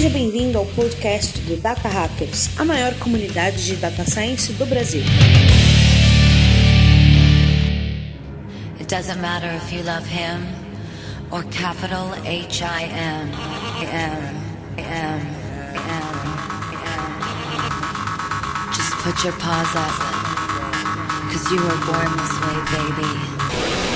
Seja bem-vindo ao podcast do Data Hackers, a maior comunidade de data science do Brasil. It doesn't matter if you love him or capital H I M M M M. Just put your paws up, cause you were born this way, baby.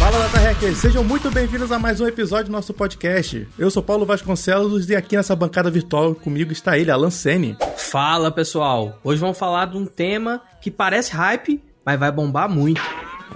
Fala, Data Hackers! Sejam muito bem-vindos a mais um episódio do nosso podcast. Eu sou Paulo Vasconcelos e aqui nessa bancada virtual comigo está ele, Alan Sene. Fala pessoal, hoje vamos falar de um tema que parece hype, mas vai bombar muito.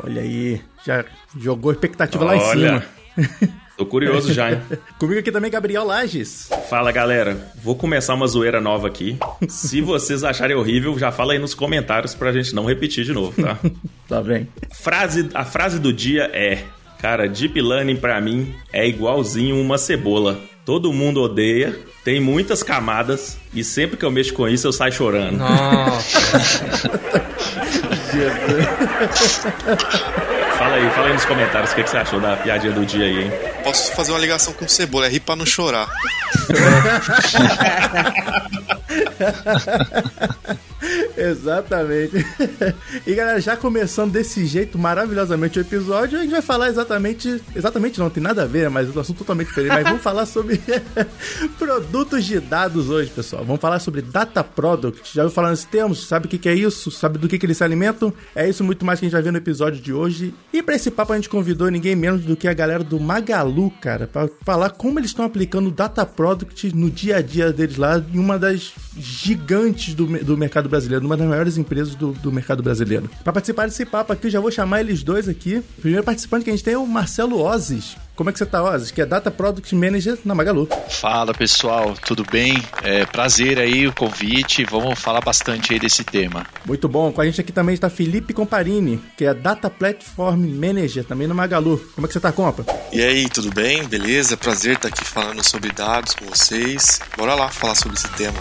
Olha aí, já jogou expectativa lá em Olha. cima. Tô curioso já, hein? comigo aqui também, Gabriel Lages. Fala galera, vou começar uma zoeira nova aqui. Se vocês acharem horrível, já fala aí nos comentários pra gente não repetir de novo, tá? Tá bem. Frase, a frase do dia é: Cara, Deep Learning pra mim é igualzinho uma cebola. Todo mundo odeia, tem muitas camadas e sempre que eu mexo com isso eu saio chorando. Nossa, Fala aí, fala aí nos comentários o que, que você achou da piadinha do dia aí, hein? Posso fazer uma ligação com cebola, é rir pra não chorar. Exatamente. E galera, já começando desse jeito maravilhosamente o episódio, a gente vai falar exatamente. Exatamente não, tem nada a ver, mas é um assunto totalmente diferente. Mas vamos falar sobre produtos de dados hoje, pessoal. Vamos falar sobre data product. Já ouviu falar nesse termo? Sabe o que, é isso? Sabe do que, eles se alimentam? É isso muito mais que a gente vai ver no episódio de hoje. E pra esse papo a gente convidou ninguém menos do que a galera do Magalu, cara, pra falar como eles estão aplicando data product no dia a dia deles lá, em uma das gigantes do, do mercado brasileiro, uma das maiores empresas do, do mercado brasileiro. Pra participar desse papo aqui, eu já vou chamar eles dois aqui. O primeiro participante que a gente tem é o Marcelo Ozes. Como é que você tá, Ozes? Que é Data Product Manager na Magalu. Fala pessoal, tudo bem? É, prazer aí o convite, vamos falar bastante aí desse tema. Muito bom. Com a gente aqui também está Felipe Comparini, que é Data Platform Manager também no Magalu. Como é que você tá, compa? E aí, tudo bem? Beleza? Prazer estar aqui falando sobre dados com vocês. Bora lá falar sobre esse tema.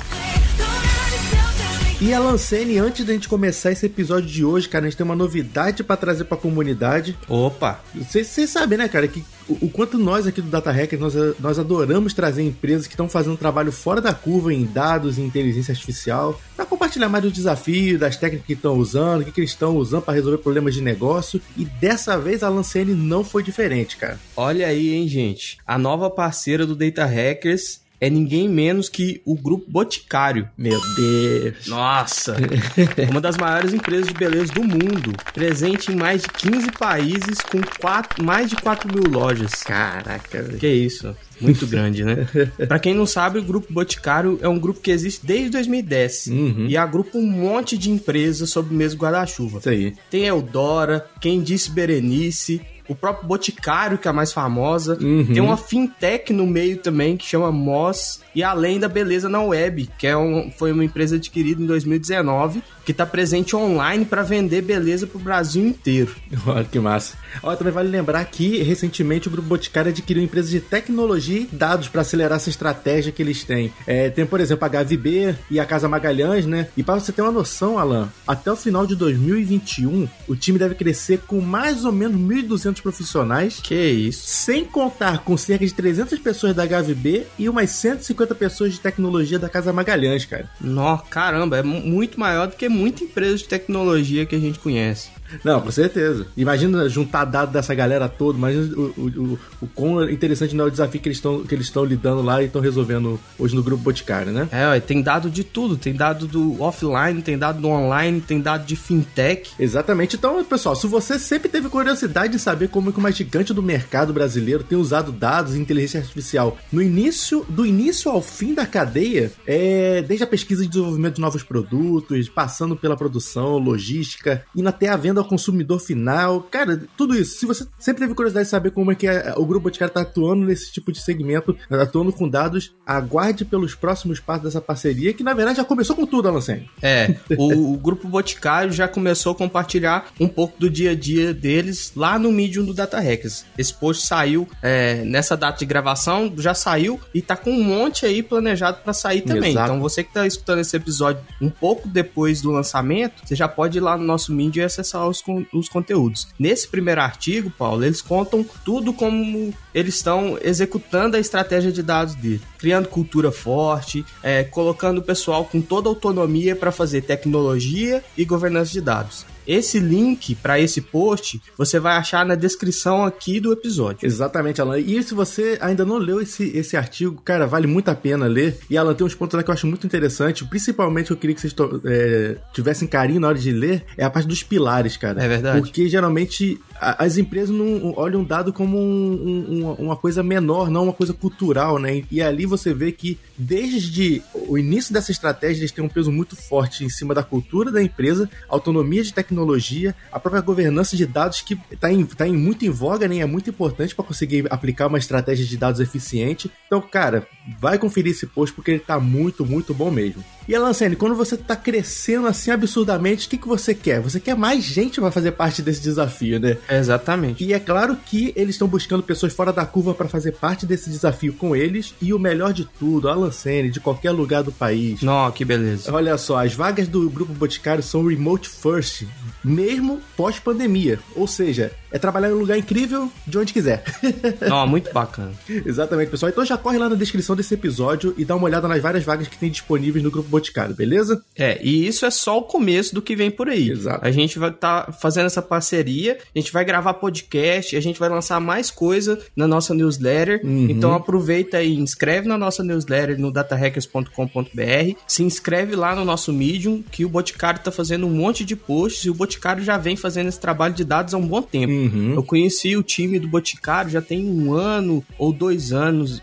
E Alan Sene, antes da gente começar esse episódio de hoje, cara, a gente tem uma novidade pra trazer pra comunidade. opa, Vocês sabem, né, cara, que o, o quanto nós aqui do Data Hackers, nós, nós adoramos trazer empresas que estão fazendo um trabalho fora da curva em dados e inteligência artificial, para compartilhar mais dos desafios, das técnicas que estão usando, o que, que eles estão usando para resolver problemas de negócio. E dessa vez a Lancene não foi diferente, cara. olha aí, hein, gente. A nova parceira do Data Hackers é ninguém menos que o Grupo Boticário. Meu Deus. Nossa, uma das maiores empresas de beleza do mundo, presente em mais de 15 países com quatro, mais de 4 mil lojas. Caraca, velho. Que isso, muito grande, né? Pra quem não sabe, o Grupo Boticário é um grupo que existe desde 2010 Uhum. e agrupa um monte de empresas sob o mesmo guarda-chuva. Isso aí. Tem Eudora, quem disse Berenice, o próprio Boticário, que é a mais famosa. Uhum. Tem uma fintech no meio também, que chama Moss. E além da Beleza na Web, que é um, foi uma empresa adquirida em 2019, que está presente online para vender beleza pro Brasil inteiro. Olha que massa. Olha, também vale lembrar que recentemente o Grupo Boticário adquiriu empresas de tecnologia e dados para acelerar essa estratégia que eles têm. É, tem, por exemplo, a HVB e a Casa Magalhães, né? E para você ter uma noção, Alan, até o final de 2021, o time deve crescer com mais ou menos 1.200 profissionais. Que isso. Sem contar com cerca de 300 pessoas da HVB e umas 150 pessoas de tecnologia da Casa Magalhães, cara. Nó, caramba, é mu- muito maior do que muita empresa de tecnologia que a gente conhece. Não, com certeza. Imagina juntar dados dessa galera toda, imagina o, o, o, o quão interessante não é o desafio que eles estão que eles estão lidando lá e estão resolvendo hoje no grupo Boticário, né? É, tem dado de tudo. Tem dado do offline, tem dado do online, tem dado de fintech. Exatamente. Então, pessoal, se você sempre teve curiosidade de saber como é que uma gigante do mercado brasileiro tem usado dados e inteligência artificial no início, do início ao fim da cadeia, é, desde a pesquisa e desenvolvimento de novos produtos, passando pela produção, logística, indo até a venda ao consumidor final, cara, tudo isso. Se você sempre teve curiosidade de saber como é que é- o Grupo Boticário está atuando nesse tipo de segmento, atuando com dados, aguarde pelos próximos passos dessa parceria, que na verdade já começou com tudo, Alancene. É, o, o grupo Boticário já começou a compartilhar um pouco do dia a dia deles lá no Medium do Data Hackers. Esse post saiu é, nessa data de gravação, já saiu e tá com um monte aí planejado para sair também. Exato. Então você que tá escutando esse episódio um pouco depois do lançamento, você já pode ir lá no nosso Medium e acessar os, os conteúdos. Nesse primeiro artigo, Paulo, eles contam tudo como eles estão executando a estratégia de dados dele, criando cultura forte, é, colocando o pessoal com toda autonomia para fazer tecnologia e governança de dados. Esse link para esse post você vai achar na descrição aqui do episódio. Exatamente, Alan. E se você ainda não leu esse, esse artigo, cara, vale muito a pena ler. E, Alan, tem uns pontos lá que eu acho muito interessante. Principalmente, eu queria que vocês é, tivessem carinho na hora de ler. É a parte dos pilares, cara. É verdade. Porque, geralmente, as empresas não olham dado como um- um- uma, coisa menor, não uma coisa cultural, né? E ali você vê que, desde o início dessa estratégia, eles têm um peso muito forte em cima da cultura da empresa, autonomia de tecnologia, a própria governança de dados que está em, tá em muito em voga, né? É muito importante para conseguir aplicar uma estratégia de dados eficiente. Então, cara, vai conferir esse post porque ele tá muito, muito bom mesmo. E Alancene, quando você tá crescendo assim absurdamente, o que, que você quer? Você quer mais gente para fazer parte desse desafio, né? Exatamente. E é claro que eles estão buscando pessoas fora da curva para fazer parte desse desafio com eles. E o melhor de tudo, a Lancene, de qualquer lugar do país. Nó, que beleza. Olha só, as vagas do Grupo Boticário são remote first, mesmo pós-pandemia. Ou seja, é trabalhar em um lugar incrível de onde quiser. Nó, muito bacana. Exatamente, pessoal. Então já corre lá na descrição desse episódio e dá uma olhada nas várias vagas que tem disponíveis no Grupo Boticário, beleza? É, e isso é só o começo do que vem por aí. Exato. A gente vai estar fazendo essa parceria, a gente vai gravar podcast, a gente vai lançar mais coisa na nossa newsletter. Uhum. Então aproveita e inscreve na nossa newsletter no datahackers.com.br, se inscreve lá no nosso Medium, que o Boticário tá fazendo um monte de posts e o Boticário já vem fazendo esse trabalho de dados há um bom tempo. Uhum. Eu conheci o time do Boticário já tem um ano ou dois anos,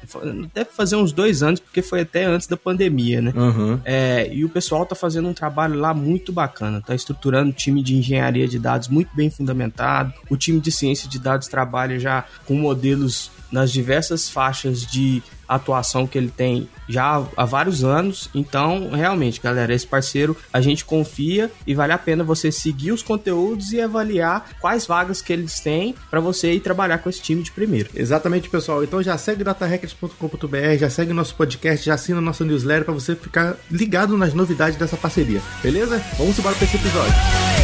deve fazer uns dois anos, porque foi até antes da pandemia, né? Uhum. É, e o pessoal tá fazendo um trabalho lá muito bacana, tá estruturando um time de engenharia de dados muito bem fundamentado. O time de ciência de dados trabalha já com modelos nas diversas faixas de atuação que ele tem já há vários anos. Então, realmente, galera, esse parceiro a gente confia e vale a pena você seguir os conteúdos e avaliar quais vagas que eles têm para você ir trabalhar com esse time de primeiro. Exatamente, pessoal. Então já segue datahackers.com.br, já segue nosso podcast, já assina nossa newsletter para você ficar ligado nas novidades dessa parceria. Beleza? Vamos embora para esse episódio.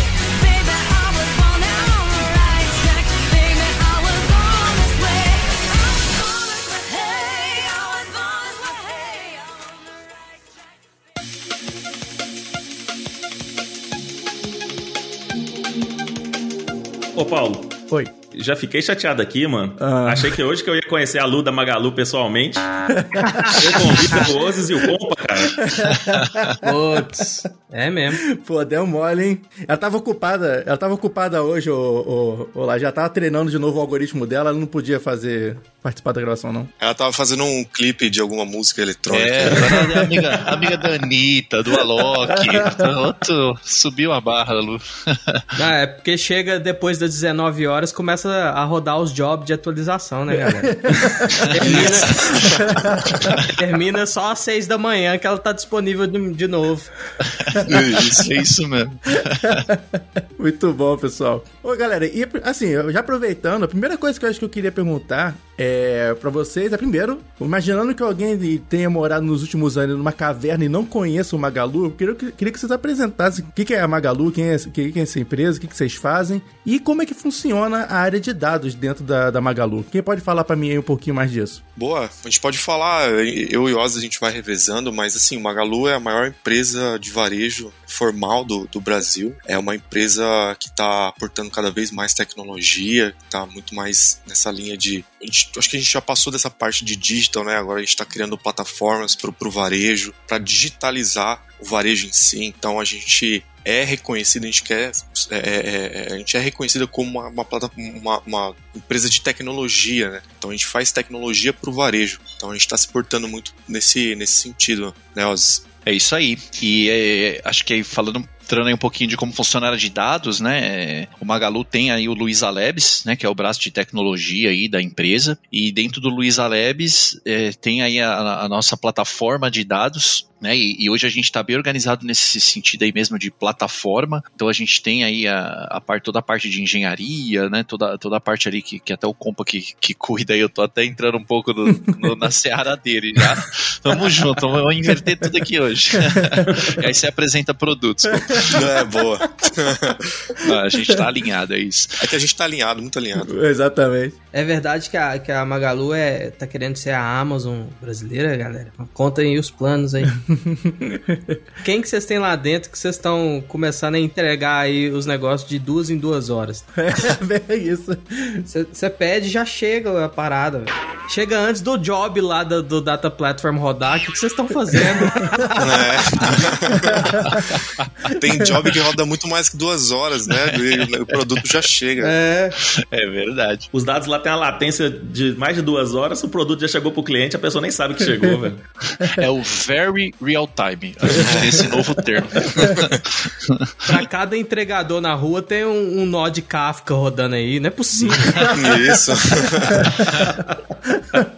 Ô, Paulo, Oi. Já fiquei chateado aqui, mano. Ah. Achei que hoje que eu ia conhecer a Lu da Magalu pessoalmente. eu convido o Ozes e o Compa, cara. Putz, é mesmo. Pô, deu mole, hein? Ela tava ocupada, ela tava ocupada hoje, ô, lá, já tava treinando de novo o algoritmo dela, ela não podia fazer, participar da gravação, não. Ela tava fazendo um clipe de alguma música eletrônica. É, agora é amiga, amiga da Anitta, do Alok. Outro, subiu a barra, Lu. Ah, é porque chega depois das 19 horas, começa a rodar os jobs de atualização, né, galera? termina, termina só às 6 da manhã que ela tá disponível de, de novo. Isso. É isso mesmo. Muito bom, pessoal. Ô, galera, e assim, já aproveitando, a primeira coisa que eu acho que eu queria perguntar é para vocês é primeiro, imaginando que alguém tenha morado nos últimos anos numa caverna e não conheça o Magalu, eu queria, queria que vocês apresentassem o que que é a Magalu, quem é, quem é essa empresa, o que, que vocês fazem e como é que funciona a área de dados dentro da, da Magalu. Quem pode falar para mim aí um pouquinho mais disso? Boa, a gente pode falar, eu e Oz a gente vai revezando, mas assim, o Magalu é a maior empresa de varejo formal do, do Brasil. É uma empresa que está aportando cada vez mais tecnologia, está muito mais nessa linha de. gente- acho que a gente já passou dessa parte de digital, né? Agora a gente está criando plataformas para o varejo, para digitalizar o varejo em si. Então a gente é reconhecido, a gente quer, é, é, é, a gente é reconhecida como uma, uma, uma- empresa de tecnologia, né? Então a gente faz tecnologia para o varejo. Então a gente está se portando muito nesse, nesse sentido, né, Oz? É isso aí. E é, acho que falando entrando aí um pouquinho de como funciona a área de dados, né? é, O Magalu tem aí o Luiza Labs, né? Que é o braço de tecnologia aí da empresa. E dentro do Luiza Labs é, tem aí a, a nossa plataforma de dados, né? E, e hoje a gente está bem organizado nesse sentido aí mesmo de plataforma. Então a gente tem aí a, a parte, toda a parte de engenharia, né? Toda, toda a parte ali que, que até o Compa que, que cuida aí, eu tô até entrando um pouco no, no- na seara dele já. Tamo junto, vamos inverter tudo aqui hoje. e aí você apresenta produtos. Não é boa. A gente tá alinhado, é isso. É que a gente tá alinhado, muito alinhado. Exatamente. É verdade que a, que a Magalu é, tá querendo ser a Amazon brasileira, galera? Conta aí os planos aí. Quem que vocês têm lá dentro que vocês estão começando a entregar aí os negócios de duas em duas horas? É bem isso. Você pede e já chega a parada, velho. Chega antes do job lá do, do Data Platform rodar. O que que vocês estão fazendo? É. Tem job que roda muito mais que duas horas, né? E o produto já chega. é. É verdade. Os dados lá têm uma latência de mais de duas horas, o produto já chegou pro cliente, a pessoa nem sabe que chegou, velho. É o very real time. A gente tem esse novo termo. Pra cada entregador na rua tem um, um nó de Kafka rodando aí. Não é possível. Isso.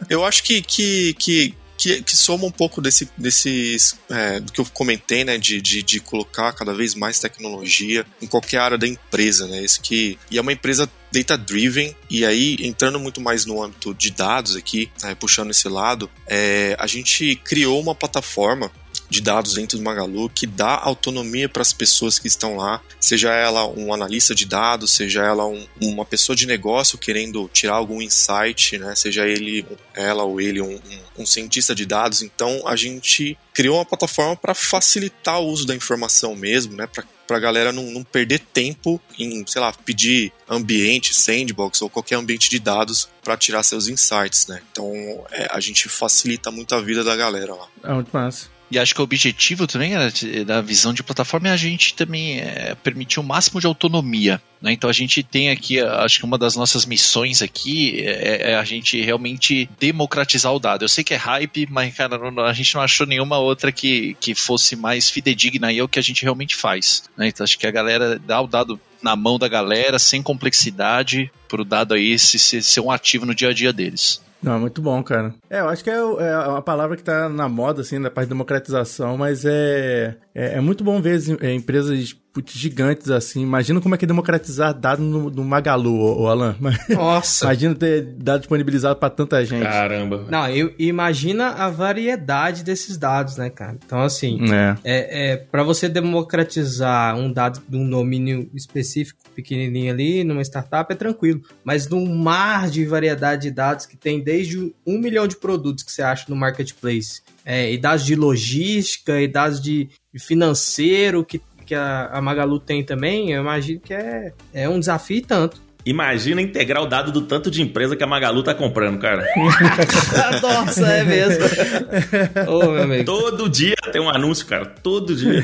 eu acho que, que, que, que, que soma um pouco desse, desses. é, do que eu comentei, né? De, de, de colocar cada vez mais tecnologia em qualquer área da empresa, né? Isso que. E é uma empresa data-driven, e aí, entrando muito mais no âmbito de dados aqui, né, puxando esse lado, é, a gente criou uma plataforma de dados dentro do Magalu que dá autonomia para as pessoas que estão lá, seja ela um analista de dados, seja ela um- uma pessoa de negócio querendo tirar algum insight, né? seja ele, ela ou ele um, um- um cientista de dados. Então a gente criou uma plataforma para facilitar o uso da informação mesmo, né? Para pra galera não, não perder tempo em, sei lá, pedir ambiente, sandbox ou qualquer ambiente de dados para tirar seus insights, né? Então é, a gente facilita muito a vida da galera lá. É muito massa. E acho que o objetivo também era da visão de plataforma é a gente também é, permitir o máximo de autonomia. né? Então a gente tem aqui, acho que uma das nossas missões aqui é, é a gente realmente democratizar o dado. Eu sei que é hype, mas cara, a gente não achou nenhuma outra que, que fosse mais fidedigna e é o que a gente realmente faz. né? Então acho que a galera dá o dado na mão da galera, sem complexidade, pro dado aí se- se- ser um ativo no dia a dia deles. Não, é muito bom, cara. É, eu acho que é, é uma palavra que tá na moda, assim, da parte de democratização, mas é, é, é muito bom ver as, é, empresas putz, gigantes assim. Imagina como é que é democratizar dados no, no Magalu, ô, ô Alan. Nossa. Imagina ter dado disponibilizado pra tanta gente. Caramba. Não, eu, imagina a variedade desses dados, né, cara? Então, assim, É. é, é para você democratizar um dado de um domínio específico, pequenininho ali, numa startup, é tranquilo. Mas num mar de variedade de dados que tem desde um milhão de produtos que você acha no marketplace, é, e dados de logística, e dados de financeiro que, que a, a Magalu tem também, eu imagino que é, é um desafio e tanto. Imagina integrar o dado do tanto de empresa que a Magalu tá comprando, cara. Nossa, é mesmo. Ô, meu amigo. Todo dia tem um anúncio, cara. Todo dia.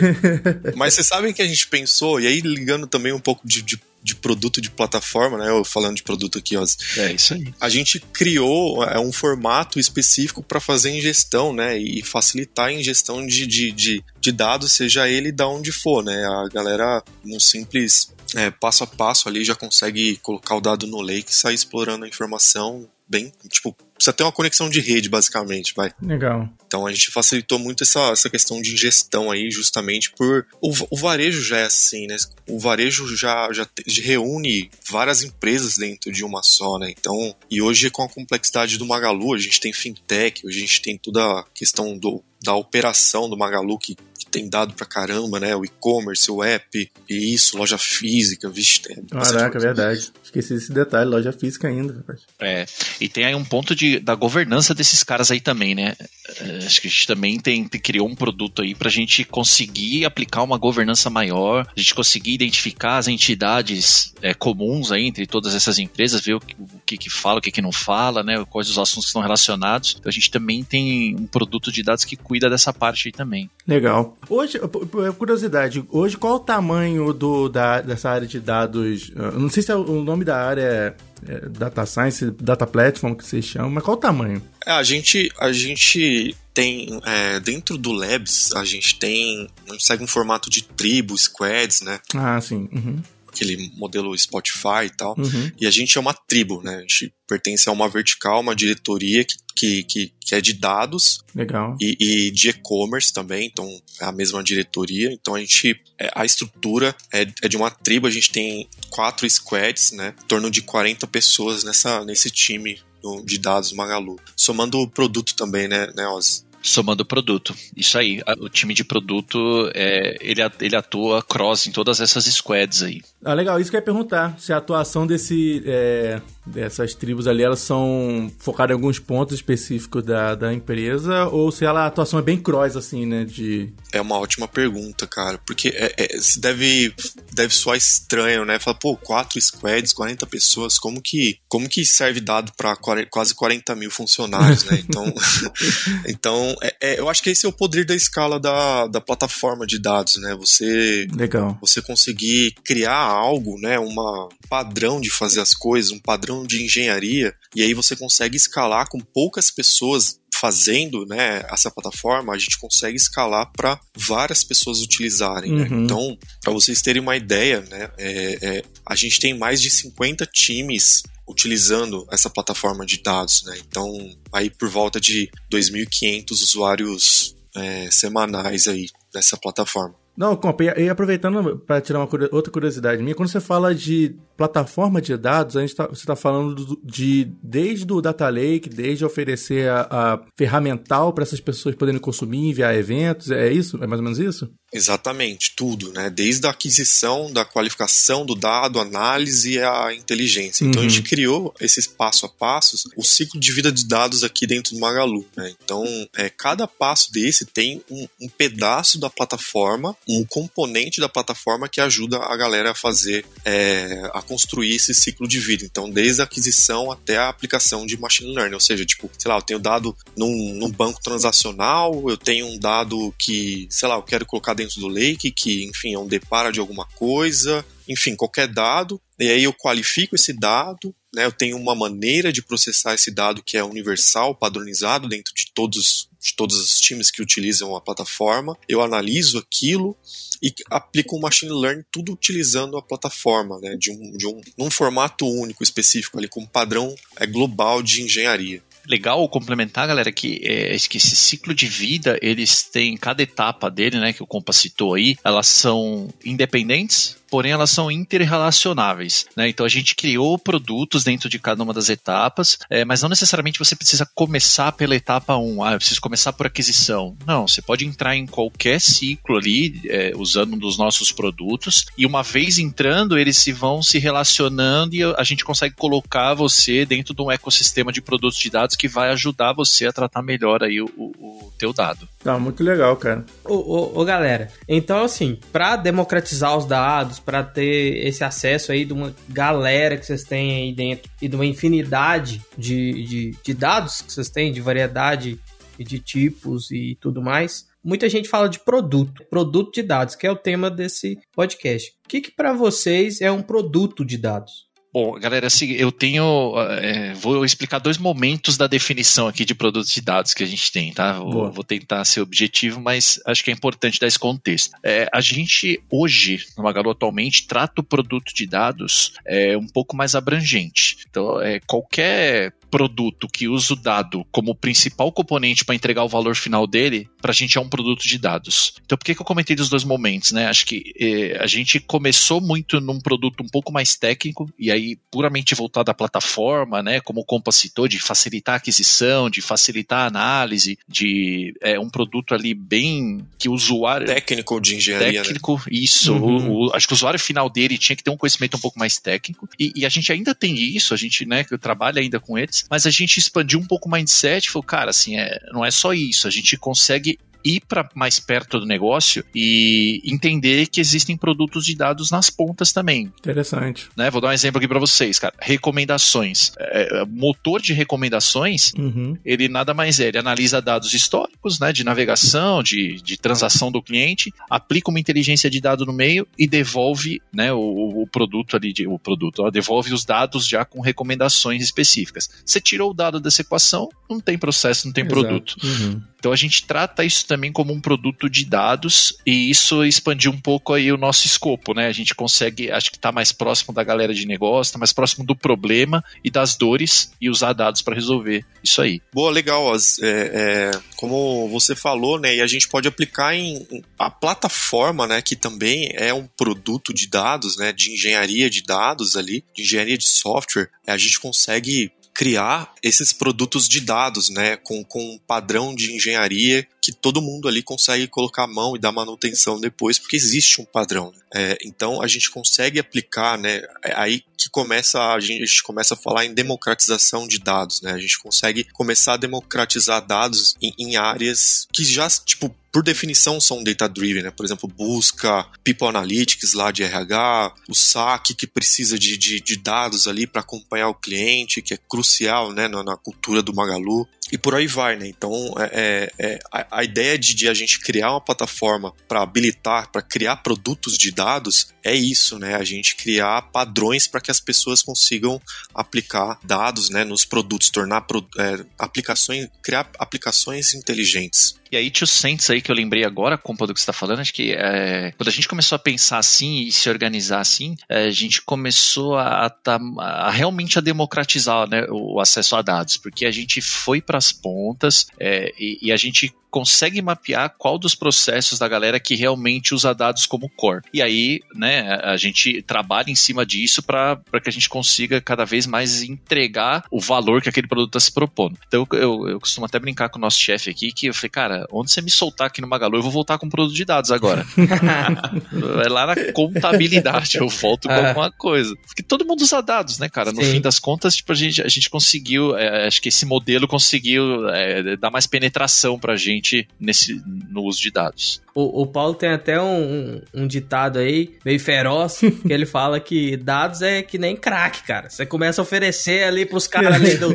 Mas vocês sabem que a gente pensou, e aí ligando também um pouco de, de, de produto de plataforma, né? Eu falando de produto aqui, ó. É isso aí. A gente criou é, um formato específico para fazer ingestão, né? E facilitar a ingestão de, de, de, de dados, seja ele da onde for, né? A galera, num simples é, passo a passo ali, já consegue colocar o dado no lake e sair explorando a informação bem. Tipo, precisa ter uma conexão de rede, basicamente, vai. Legal. Então a gente facilitou muito essa, essa questão de ingestão aí, justamente por. O, o varejo já é assim, né? O varejo já, já te- reúne várias empresas dentro de uma só, né? Então, e hoje com a complexidade do Magalu, a gente tem fintech, a gente tem toda a questão do, da operação do Magalu que tem dado pra caramba, né? O e-commerce, o app, e isso, loja física, vixe, tem bastante Caraca, coisa. verdade. Esqueci esse detalhe, loja física ainda, rapaz. É, e tem aí um ponto de, da governança desses caras aí também, né? É, acho que a gente também tem, tem- criou um produto aí pra gente conseguir aplicar uma governança maior, a gente conseguir identificar as entidades é, comuns aí entre todas essas empresas, ver o que, o que, que fala, o que, que não fala, né? Quais os assuntos que estão relacionados. Então a gente também tem um produto de dados que cuida dessa parte aí também. Legal. Hoje, p- curiosidade, hoje qual o tamanho do, da, dessa área de dados? Eu não sei se é o o nome da área é, é Data Science, Data Platform que vocês chamam, mas qual o tamanho? É, a gente, a gente tem, é, dentro do Labs, a gente tem, a gente segue um formato de tribo, squads, né? Ah, sim. Uhum. Aquele modelo Spotify e tal. Uhum. E a gente é uma tribo, né? A gente pertence a uma vertical, uma diretoria que, que, que, que é de dados Legal. e, e de e-commerce também, então é a mesma diretoria. Então a gente, é, a estrutura é, é de uma tribo, a gente tem quatro squads, né? Em torno de 40 pessoas nessa, nesse time de dados Magalu. Somando o produto também, né, né Oz? Somando produto. Isso aí. O time de produto, é, ele, ele atua cross em todas essas squads aí. Ah, legal, isso que eu ia perguntar. Se a atuação desse, é, dessas tribos ali, elas são focadas em alguns pontos específicos da, da empresa, ou se ela, a atuação é bem cross, assim, né? De. É uma ótima pergunta, cara. Porque é, é, deve, deve soar estranho, né? Falar, pô, quatro squads, 40 pessoas, como que, como que serve dado para quase 40 mil funcionários, né? Então, então é- é, eu acho que esse é o poder da escala da, da plataforma de dados, né? Você Legal. você conseguir criar algo, né, uma padrão de fazer as coisas, um padrão de engenharia, e aí você consegue escalar com poucas pessoas fazendo, né, essa plataforma, a gente consegue escalar para várias pessoas utilizarem, né? Uhum. Então, para vocês terem uma ideia, né, é- é, a gente tem mais de 50 times utilizando essa plataforma de dados, né? Então, aí por volta de 2.500 usuários é, semanais aí nessa plataforma. Não, compa, e aproveitando para tirar uma outra curiosidade minha, quando você fala de plataforma de dados, a gente tá, você está falando do- de desde o data lake, desde oferecer a, a ferramental para essas pessoas poderem consumir, enviar eventos, é isso? É mais ou menos isso? Exatamente, tudo, né? Desde a aquisição, da qualificação do dado, análise e a inteligência. Então Uhum. a gente criou esses passo a passos, o ciclo de vida de dados aqui dentro do Magalu. né? Então, é, cada passo desse tem um, um pedaço da plataforma, um componente da plataforma que ajuda a galera a fazer, é, a construir esse ciclo de vida. Então, desde a aquisição até a aplicação de machine learning, ou seja, tipo, sei lá, eu tenho dado num, num banco transacional, eu tenho um dado que, sei lá, eu quero colocar dentro do lake, que, enfim, é um depara de alguma coisa, enfim, qualquer dado, e aí eu qualifico esse dado, né, eu tenho uma maneira de processar esse dado que é universal, padronizado dentro de todos, de todos os times que utilizam a plataforma, eu analiso aquilo e aplico um machine learning tudo utilizando a plataforma, né, de um, de um num formato único específico ali com um padrão é, global de engenharia. Legal complementar, galera, que, é, que esse ciclo de vida, eles têm cada etapa dele, né, que o Compa citou aí, elas são independentes, porém elas são interrelacionáveis, né? Então a gente criou produtos dentro de cada uma das etapas, é, mas não necessariamente você precisa começar pela etapa 1, ah, eu preciso começar por aquisição. Não, você pode entrar em qualquer ciclo ali, é, usando um dos nossos produtos, e uma vez entrando, eles se vão se relacionando e a gente consegue colocar você dentro de um ecossistema de produtos de dados que vai ajudar você a tratar melhor aí o, o, o teu dado. Tá, muito legal, cara. Ô, ô, ô, galera, então assim, pra democratizar os dados, pra ter esse acesso aí de uma galera que vocês têm aí dentro e de uma infinidade de, de, de dados que vocês têm, de variedade e de tipos e tudo mais, muita gente fala de produto, produto de dados, que é o tema desse podcast. O que que para vocês é um produto de dados? Bom, galera, assim, eu tenho. é, vou explicar dois momentos da definição aqui de produtos de dados que a gente tem, tá? Vou, vou tentar ser objetivo, mas acho que é importante dar esse contexto. É, a gente, hoje, no Magalu atualmente, trata o produto de dados é, um pouco mais abrangente. Então, é, qualquer produto que usa o dado como principal componente para entregar o valor final dele, para a gente é um produto de dados. Então, por que, que eu comentei dos dois momentos, né? Acho que eh, a gente começou muito num produto um pouco mais técnico, e aí puramente voltado à plataforma, né? Como o Compa citou, de facilitar a aquisição, de facilitar a análise, de é, um produto ali bem que o usuário Técnico de engenharia, né? técnico, isso. Uhum. O- o- acho que o usuário final dele tinha que ter um conhecimento um pouco mais técnico. E, e a gente ainda tem isso, a gente, né, que trabalha ainda com eles, mas a gente expandiu um pouco o mindset falou, cara, assim, é, não é só isso, a gente consegue ir para mais perto do negócio e entender que existem produtos de dados nas pontas também. Interessante. Né? Vou dar um exemplo aqui para vocês, cara. Recomendações. É, é, motor de recomendações, Uhum. ele nada mais é, ele analisa dados históricos, né, de navegação, de, de transação do cliente, aplica uma inteligência de dado no meio e devolve, né, o, o produto ali, de, o produto, ó, devolve os dados já com recomendações específicas. Você tirou o dado dessa equação, não tem processo, não tem Exato. produto. Uhum. Então a gente trata isso também como um produto de dados e isso expandiu um pouco aí o nosso escopo, né? A gente consegue, acho que tá mais próximo da galera de negócio, tá mais próximo do problema e das dores e usar dados para resolver isso aí. Boa, legal. É, é, como você falou, né, e a gente pode aplicar em a plataforma, né, que também é um produto de dados, né, de engenharia de dados ali, de engenharia de software. A gente consegue criar esses produtos de dados, né, com, com um padrão de engenharia que todo mundo ali consegue colocar a mão e dar manutenção depois, porque existe um padrão. né? É, então a gente consegue aplicar, né, é aí que começa a gente, a gente começa a falar em democratização de dados, né? A gente consegue começar a democratizar dados em, em áreas que já, tipo, por definição são data driven, né? Por exemplo, busca, people analytics lá de RH, o saque que precisa de, de, de dados ali para acompanhar o cliente, que é crucial, né, na, na cultura do Magalu. E por aí vai, né? Então, é, é- é- a, a ideia de, de a gente criar uma plataforma para habilitar, para criar produtos de dados, é isso, né? A gente criar padrões para que as pessoas consigam aplicar dados, né, nos produtos, tornar é, aplicações, criar aplicações inteligentes. E aí, Tio Saints aí que eu lembrei agora, compa do que você está falando, acho que é, quando a gente começou a pensar assim e se organizar assim, é, a gente começou a, tá- a realmente a democratizar né, o acesso a dados, porque a gente foi para as pontas é, e, e a gente consegue mapear qual dos processos da galera que realmente usa dados como core. E aí, né, a gente trabalha em cima disso para que a gente consiga cada vez mais entregar o valor que aquele produto está se propondo. Então eu, eu, eu costumo até brincar com o nosso chefe aqui que eu falei, cara, onde você me soltar aqui no Magalu, eu vou voltar com um produto de dados agora. é lá na contabilidade, eu volto com Ah. alguma coisa. Porque todo mundo usa dados, né, cara? No Sim. fim das contas, tipo, a gente, a gente conseguiu, é, acho que esse modelo conseguiu é, dar mais penetração pra gente nesse, no uso de dados. O, o Paulo tem até um, um- um ditado aí, meio feroz, que ele fala que dados é que nem crack, cara. Você começa a oferecer ali pros caras ali do,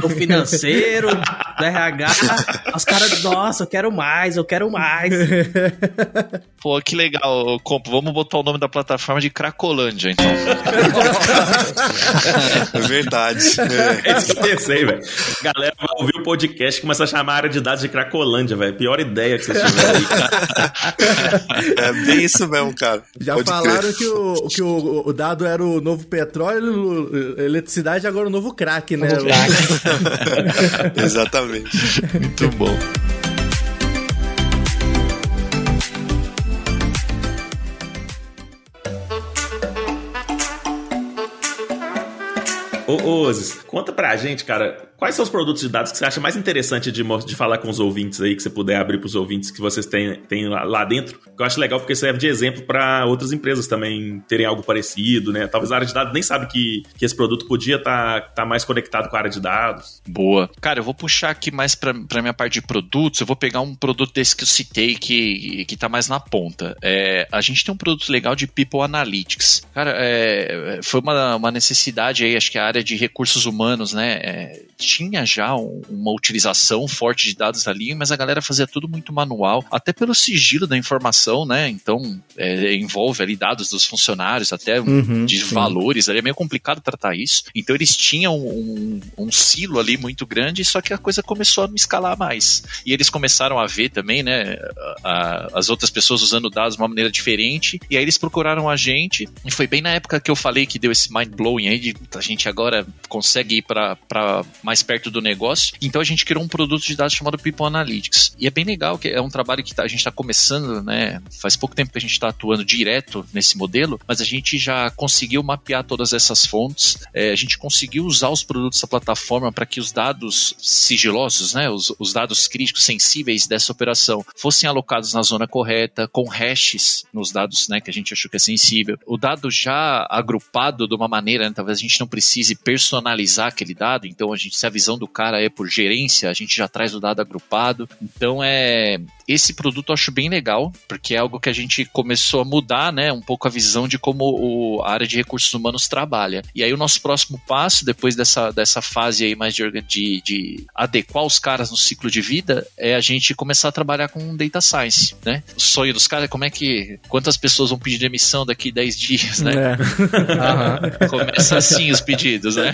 do financeiro, do RH, os caras, nossa, eu quero mais, eu quero mais. Pô, que legal, Compo. Vamos botar o nome da plataforma de Cracolândia, então. É verdade. É. Isso que eu pensei, velho. Galera vai ouvir o podcast e começa a chamar a área de dados de Cracolândia, velho. Pior ideia que vocês tiveram aí, cara. É bem isso mesmo, cara. Já Pode falaram crer. que, o, que o, o dado era o novo petróleo, eletricidade agora o novo crack, né? Exatamente. Muito bom. Ô, ô Ozis, conta pra gente, cara, quais são os produtos de dados que você acha mais interessante de, de falar com os ouvintes aí, que você puder abrir pros ouvintes que vocês têm, têm lá, lá dentro? Que eu acho legal porque serve de exemplo pra outras empresas também terem algo parecido, né? Talvez a área de dados nem sabe que, que esse produto podia estar mais conectado com a área de dados. Boa. Cara, eu vou puxar aqui mais pra minha parte de produtos. Eu vou pegar um produto desse que eu citei que, que tá mais na ponta. É, a gente tem um produto legal de People Analytics. Cara, é, foi uma, uma necessidade aí, acho que a área de recursos humanos, né? é, tinha já um- uma utilização forte de dados ali, mas a galera fazia tudo muito manual, até pelo sigilo da informação, né? Então, é, envolve ali dados dos funcionários, até Uhum, de sim. valores, ali é meio complicado tratar isso. Então eles tinham um, um silo ali muito grande, só que a coisa começou a me escalar mais. E eles começaram a ver também, né, a- a- as outras pessoas usando dados de uma maneira diferente, e aí eles procuraram a gente, e foi bem na época que eu falei que deu esse mind blowing aí, de a gente agora consegue ir para mais perto do negócio. Então a gente criou um produto de dados chamado People Analytics. E é bem legal, que é um trabalho que tá- a gente está começando, né? Faz pouco tempo que a gente está atuando direto nesse modelo, mas a gente já conseguiu mapear todas essas fontes. É, a gente conseguiu usar os produtos da plataforma para que os dados sigilosos, né? Os, os dados críticos sensíveis dessa operação fossem alocados na zona correta, com hashes nos dados, né? Que a gente achou que é sensível. O dado já agrupado de uma maneira, né, talvez a gente não precise personalizar aquele dado, então a gente se a visão do cara é por gerência, a gente já traz o dado agrupado. Então é esse produto eu acho bem legal, porque é algo que a gente começou a mudar, né, um pouco a visão de como o, a área de recursos humanos trabalha. E aí o nosso próximo passo, depois dessa, dessa fase aí mais de, de, de adequar os caras no ciclo de vida, é a gente começar a trabalhar com data science, né? O sonho dos caras é como é que, quantas pessoas vão pedir demissão daqui 10 dias, né? É. Começa assim os pedidos, né?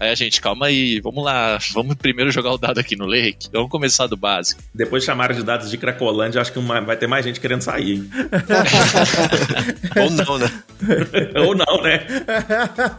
aí a gente, calma aí, vamos lá, vamos primeiro jogar o dado aqui no Lake, vamos começar do básico. Depois chamaram de dados de Cracolândia, acho que uma- vai ter mais gente querendo sair. hein? Ou não, né? Ou não, né?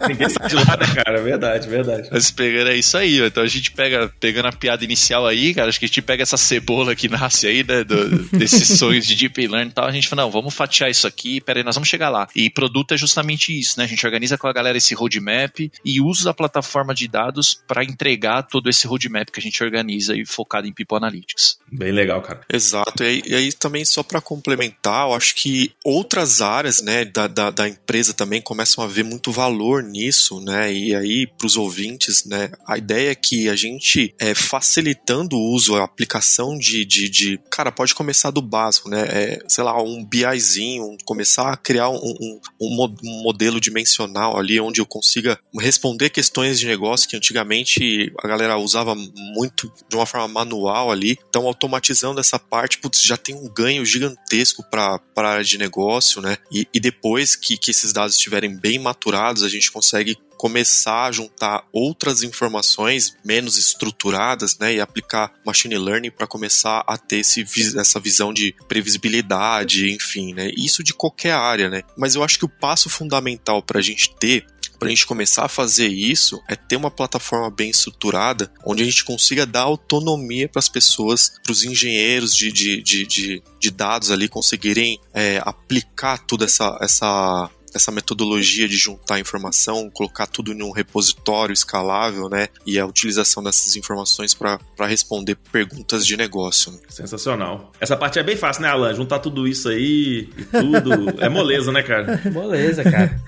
Ninguém sai de lá, né, cara? Verdade, verdade. Mas pegando é isso aí, ó. então a gente pega, pegando a piada inicial aí, cara, acho que a gente pega essa cebola que nasce aí, né, do- desses sonhos de deep learning e tal, a gente fala, não, vamos fatiar isso aqui, peraí, nós vamos chegar lá. E produto é justamente isso, né, a gente organiza com a galera esse roadmap e usa a plataforma de dados para entregar todo esse roadmap que a gente organiza e focado em People Analytics. Bem legal, cara. Exato, e aí, e aí também só para complementar, eu acho que outras áreas né, da, da, da empresa também começam a ver muito valor nisso, né? E aí, para os ouvintes, né, a ideia é que a gente, é, facilitando o uso, a aplicação de, de, de- Cara, pode começar do básico, né? É, sei lá, um BIzinho, um- começar a criar um, um, um mo- modelo dimensional ali onde eu consiga responder questões de negócio que antigamente a galera usava muito de uma forma manual ali. Então, automatizando essa parte, putz, já tem um ganho gigantesco para a área de negócio, né? E, e depois que, que esses dados estiverem bem maturados, a gente consegue começar a juntar outras informações menos estruturadas, né, e aplicar machine learning para começar a ter esse, essa visão de previsibilidade, enfim, né, isso de qualquer área, né. Mas eu acho que o passo fundamental para a gente ter para a gente começar a fazer isso é ter uma plataforma bem estruturada onde a gente consiga dar autonomia para as pessoas, para os engenheiros de, de, de, de, de dados ali conseguirem é, aplicar toda essa, essa, essa metodologia de juntar informação, colocar tudo em um repositório escalável, né? E a utilização dessas informações para responder perguntas de negócio. né? Sensacional. Essa parte é bem fácil, né, Alan? Juntar tudo isso aí e tudo. é moleza, né, cara? Beleza, cara.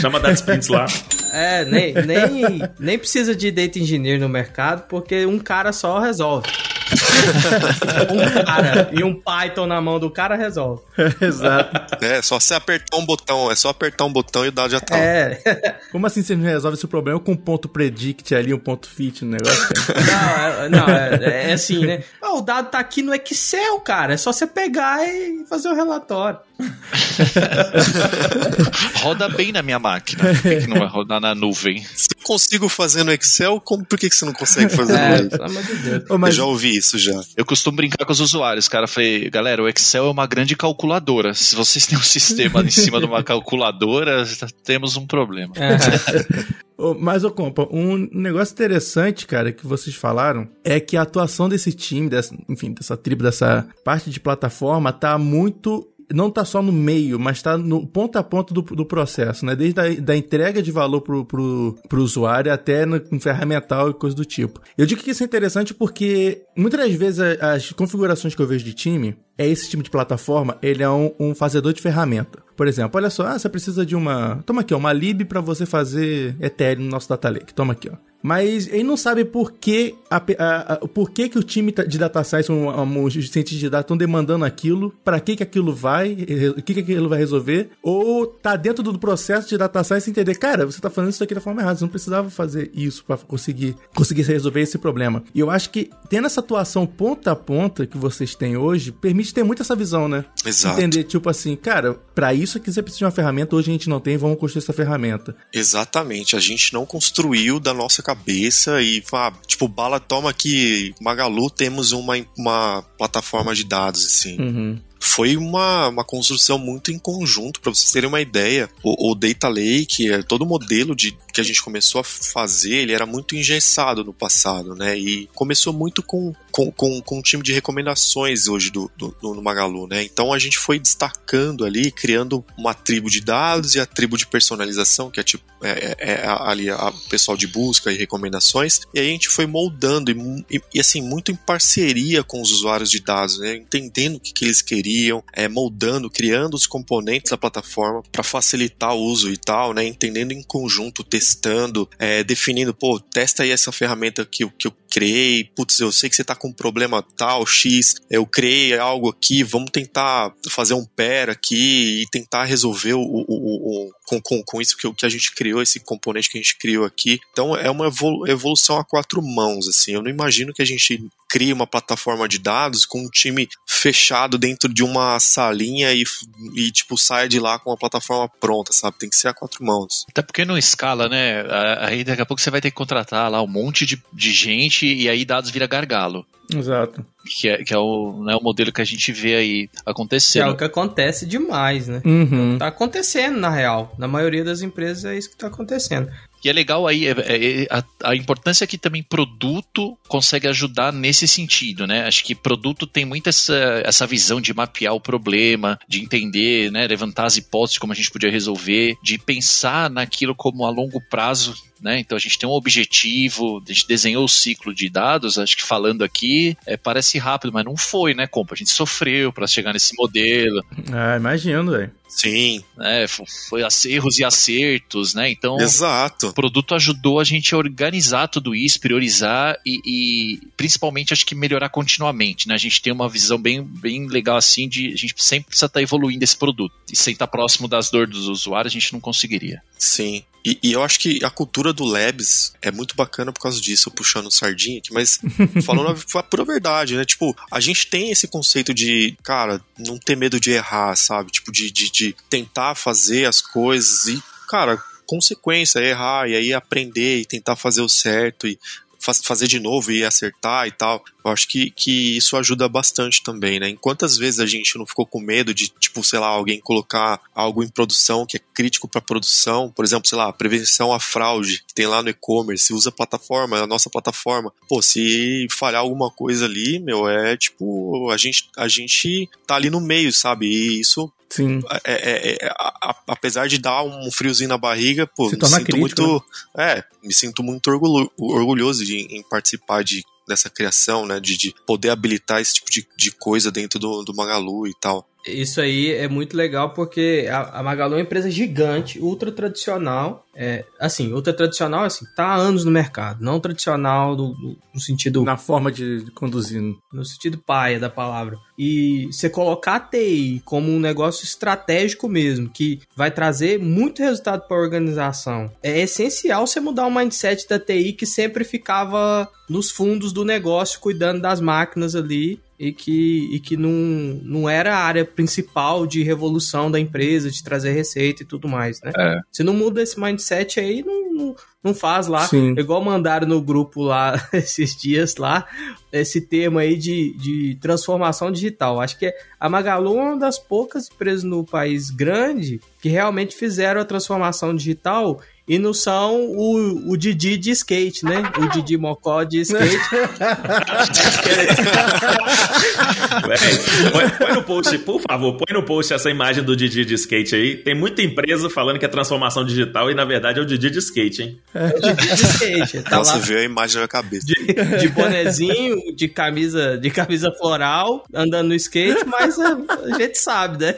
Chama Data Sprints lá. É, nem, nem, nem precisa de data engineer no mercado, porque um cara só resolve. um cara e um Python na mão do cara resolve. Exato. É só você apertar um botão, é só apertar um botão e o dado já tá. lá. É. Como assim você não resolve esse problema com um ponto predict ali, um ponto fit no negócio? cara? Não, é, não, é, é assim, né? Ah, o dado tá aqui no Excel, cara. É só você pegar e fazer o relatório. Roda bem na minha máquina, por que, que não vai rodar na nuvem? Se eu consigo fazer no Excel, como, por que, que você não consegue fazer no É, de Deus. Ô, mas Eu já ouvi isso já. Eu costumo brincar com os usuários, cara. Falei, galera, o Excel é uma grande calculadora. Se vocês têm um sistema em cima de uma calculadora, temos um problema. É. Mas, ô Compa, um negócio interessante, cara, que vocês falaram é que a atuação desse time, dessa, enfim, dessa tribo, dessa parte de plataforma, tá muito. Não tá só no meio, mas tá no ponto a ponto do, do processo, né? Desde a da entrega de valor pro, pro, pro usuário até no, no ferramental e coisa do tipo. Eu digo que isso é interessante porque muitas das vezes as configurações que eu vejo de time é esse time de plataforma, ele é um, um fazedor de ferramenta. Por exemplo, olha só, ah, você precisa de uma. Toma aqui, ó, uma lib para você fazer Ethereum no nosso data lake. Toma aqui, ó. Mas ele não sabe por que, a, a- a- por que, que o time de data science, um, um, os cientistas de dados estão demandando aquilo, para que, que aquilo vai, o que, que aquilo vai resolver, ou tá dentro do processo de data science entender, cara, você tá fazendo isso aqui da forma errada, você não precisava fazer isso para conseguir, conseguir resolver esse problema. E eu acho que tendo essa atuação ponta a ponta que vocês têm hoje, permite ter muito essa visão, né? Exato. Entender, tipo assim, cara, para isso aqui você precisa de uma ferramenta, hoje a gente não tem, vamos construir essa ferramenta. Exatamente, a gente não construiu da nossa cabeça e, ah, tipo, bala, toma aqui, Magalu, temos uma, uma plataforma de dados, assim. Uhum. Foi uma, uma construção muito em conjunto, para vocês terem uma ideia. O, o Data Lake, é, todo o modelo de, que a gente começou a fazer, ele era muito engessado no passado, né? E começou muito com, com, com, com um time de recomendações hoje do, do, do- Magalu, né? Então a gente foi destacando ali, criando uma tribo de dados e a tribo de personalização, que é tipo é, é- é ali o pessoal de busca e recomendações. E aí a gente foi moldando e, e- e, assim, muito em parceria com os usuários de dados, né? Entendendo o que, que eles queriam criam, é, moldando, criando os componentes da plataforma para facilitar o uso e tal, né? Entendendo em conjunto, testando, é, definindo, pô, testa aí essa ferramenta que, que eu criei, putz, eu sei que você tá com um problema tal, X, eu criei algo aqui, vamos tentar fazer um pair aqui e tentar resolver o, o- o- o- com, com, com isso que, que a gente criou, esse componente que a gente criou aqui. Então é uma evolu- evolução a quatro mãos, assim. Eu não imagino que a gente crie uma plataforma de dados com um time fechado dentro de uma salinha e, e tipo, saia de lá com a plataforma pronta, sabe? Tem que ser a quatro mãos. Até porque não escala, né? Aí daqui a pouco você vai ter que contratar lá um monte de, de gente e aí dados vira gargalo. Exato. Que é, que é o, né, o modelo que a gente vê aí Que é acontecendo. o que acontece demais, né? Uhum. Tá acontecendo, na real. Na maioria das empresas é isso que tá acontecendo. E é legal aí, é- é- a, a importância que também produto consegue ajudar nesse sentido, né? Acho que produto tem muito essa, essa visão de mapear o problema, de entender, né? Levantar as hipóteses como a gente podia resolver, de pensar naquilo como a longo prazo. Né? Então a gente tem um objetivo, a gente desenhou o ciclo de dados, acho que falando aqui é, parece rápido, mas não foi, né, compa? A gente sofreu para chegar nesse modelo, Ah, imagino, velho. Sim, né? Fo- Foi erros e acertos, né? Então exato. o produto ajudou a gente a organizar tudo isso, priorizar e, e principalmente acho que melhorar continuamente, né? A gente tem uma visão bem, bem legal assim de a gente sempre precisa estar evoluindo esse produto. E sem estar próximo das dores dos usuários, a gente não conseguiria. Sim. E, e eu acho que a cultura do Labs é muito bacana por causa disso, eu puxando sardinha aqui, mas falando a, pura verdade, né? Tipo, a gente tem esse conceito de, cara, não ter medo de errar, sabe? Tipo, de, de, de tentar fazer as coisas e, cara, consequência é errar e aí aprender e tentar fazer o certo e fa- fazer de novo e acertar e tal. Eu acho que, que isso ajuda bastante também, né? Em quantas vezes a gente não ficou com medo de, tipo, sei lá, alguém colocar algo em produção que é crítico para produção, por exemplo, sei lá, prevenção à fraude que tem lá no e-commerce, usa a plataforma, a nossa plataforma. Pô, se falhar alguma coisa ali, meu, é tipo, a gente, a gente tá ali no meio, sabe? E isso Sim. é, é- é- a- a- apesar de dar um friozinho na barriga, pô, me sinto crítico, né? muito, é, me sinto muito orgulho- orgulhoso de, em participar de, dessa criação, né, de, de poder habilitar esse tipo de, de coisa dentro do, do Magalu e tal. Isso aí é muito legal porque a, a Magalu é uma empresa gigante, ultra tradicional. É, assim, ultra tradicional, assim, tá há anos no mercado. Não tradicional no sentido Na forma de de conduzir. no sentido paia da palavra. E você colocar a TI como um negócio estratégico mesmo, que vai trazer muito resultado para a organização. É essencial você mudar o mindset da TI que sempre ficava nos fundos do negócio, cuidando das máquinas ali. E que, e que não, não era a área principal de revolução da empresa, de trazer receita e tudo mais, né? É. Se não muda esse mindset aí, não, não, não faz lá. Sim. Igual mandaram no grupo lá esses dias lá, esse termo aí de, de transformação digital. Acho que a Magalu é uma das poucas empresas no país grande que realmente fizeram a transformação digital e não são o, o Didi de skate, né? O Didi Mocó de skate. Véi, põe, põe no post, por favor, põe no post essa imagem do Didi de skate aí. Tem muita empresa falando que é transformação digital e na verdade é o Didi de skate, hein? o Didi de skate. Tá Nossa, lá a imagem na cabeça. de, de bonezinho, de camisa, de camisa floral, andando no skate, mas a, a gente sabe, né?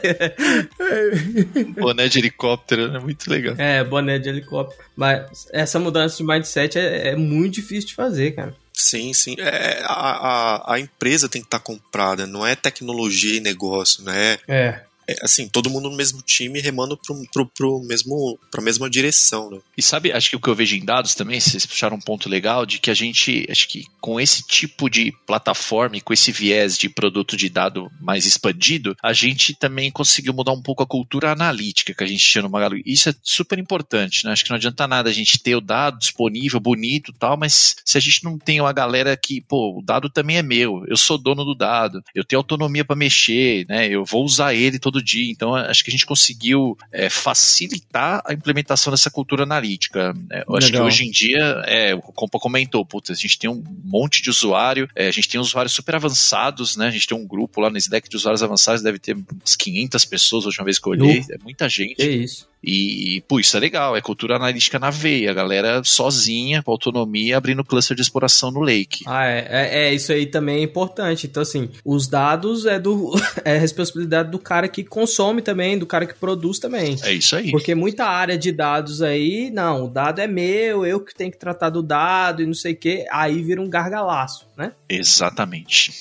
Boné de helicóptero, é muito legal. É, boné de helicóptero. Mas essa mudança de mindset é, é muito difícil de fazer, cara. Sim, sim. É, a, a, a empresa tem que estar comprada, não é tecnologia e negócio, né? É. É, assim, todo mundo no mesmo time remando pro, pro, pro mesmo, pra mesma direção, né? E sabe, acho que o que eu vejo em dados também, vocês puxaram um ponto legal, de que a gente, acho que com esse tipo de plataforma e com esse viés de produto de dado mais expandido, a gente também conseguiu mudar um pouco a cultura analítica que a gente tinha no Magalu. Isso é super importante, né? Acho que não adianta nada a gente ter o dado disponível, bonito e tal, mas se a gente não tem uma galera que, pô, o dado também é meu, eu sou dono do dado, eu tenho autonomia para mexer, né? Eu vou usar ele todo dia. Então, acho que a gente conseguiu é, facilitar a implementação dessa cultura analítica. né? Eu acho que Legal. hoje em dia, é, o Compa comentou, putz, a gente tem um monte de usuário, é, a gente tem usuários super avançados, né? A gente tem um grupo lá nesse deck de usuários avançados, deve ter umas 500 pessoas a última vez que eu olhei, é muita gente. É isso. E, pô, isso é legal, é cultura analítica na veia, a galera sozinha, com autonomia, abrindo cluster de exploração no Lake. Ah, é, é, é, isso aí também é importante. Então, assim, os dados é do é responsabilidade do cara que consome também, do cara que produz também. É isso aí. Porque muita área de dados aí, não, o dado é meu, eu que tenho que tratar do dado e não sei o que, aí vira um gargalaço, né? Exatamente.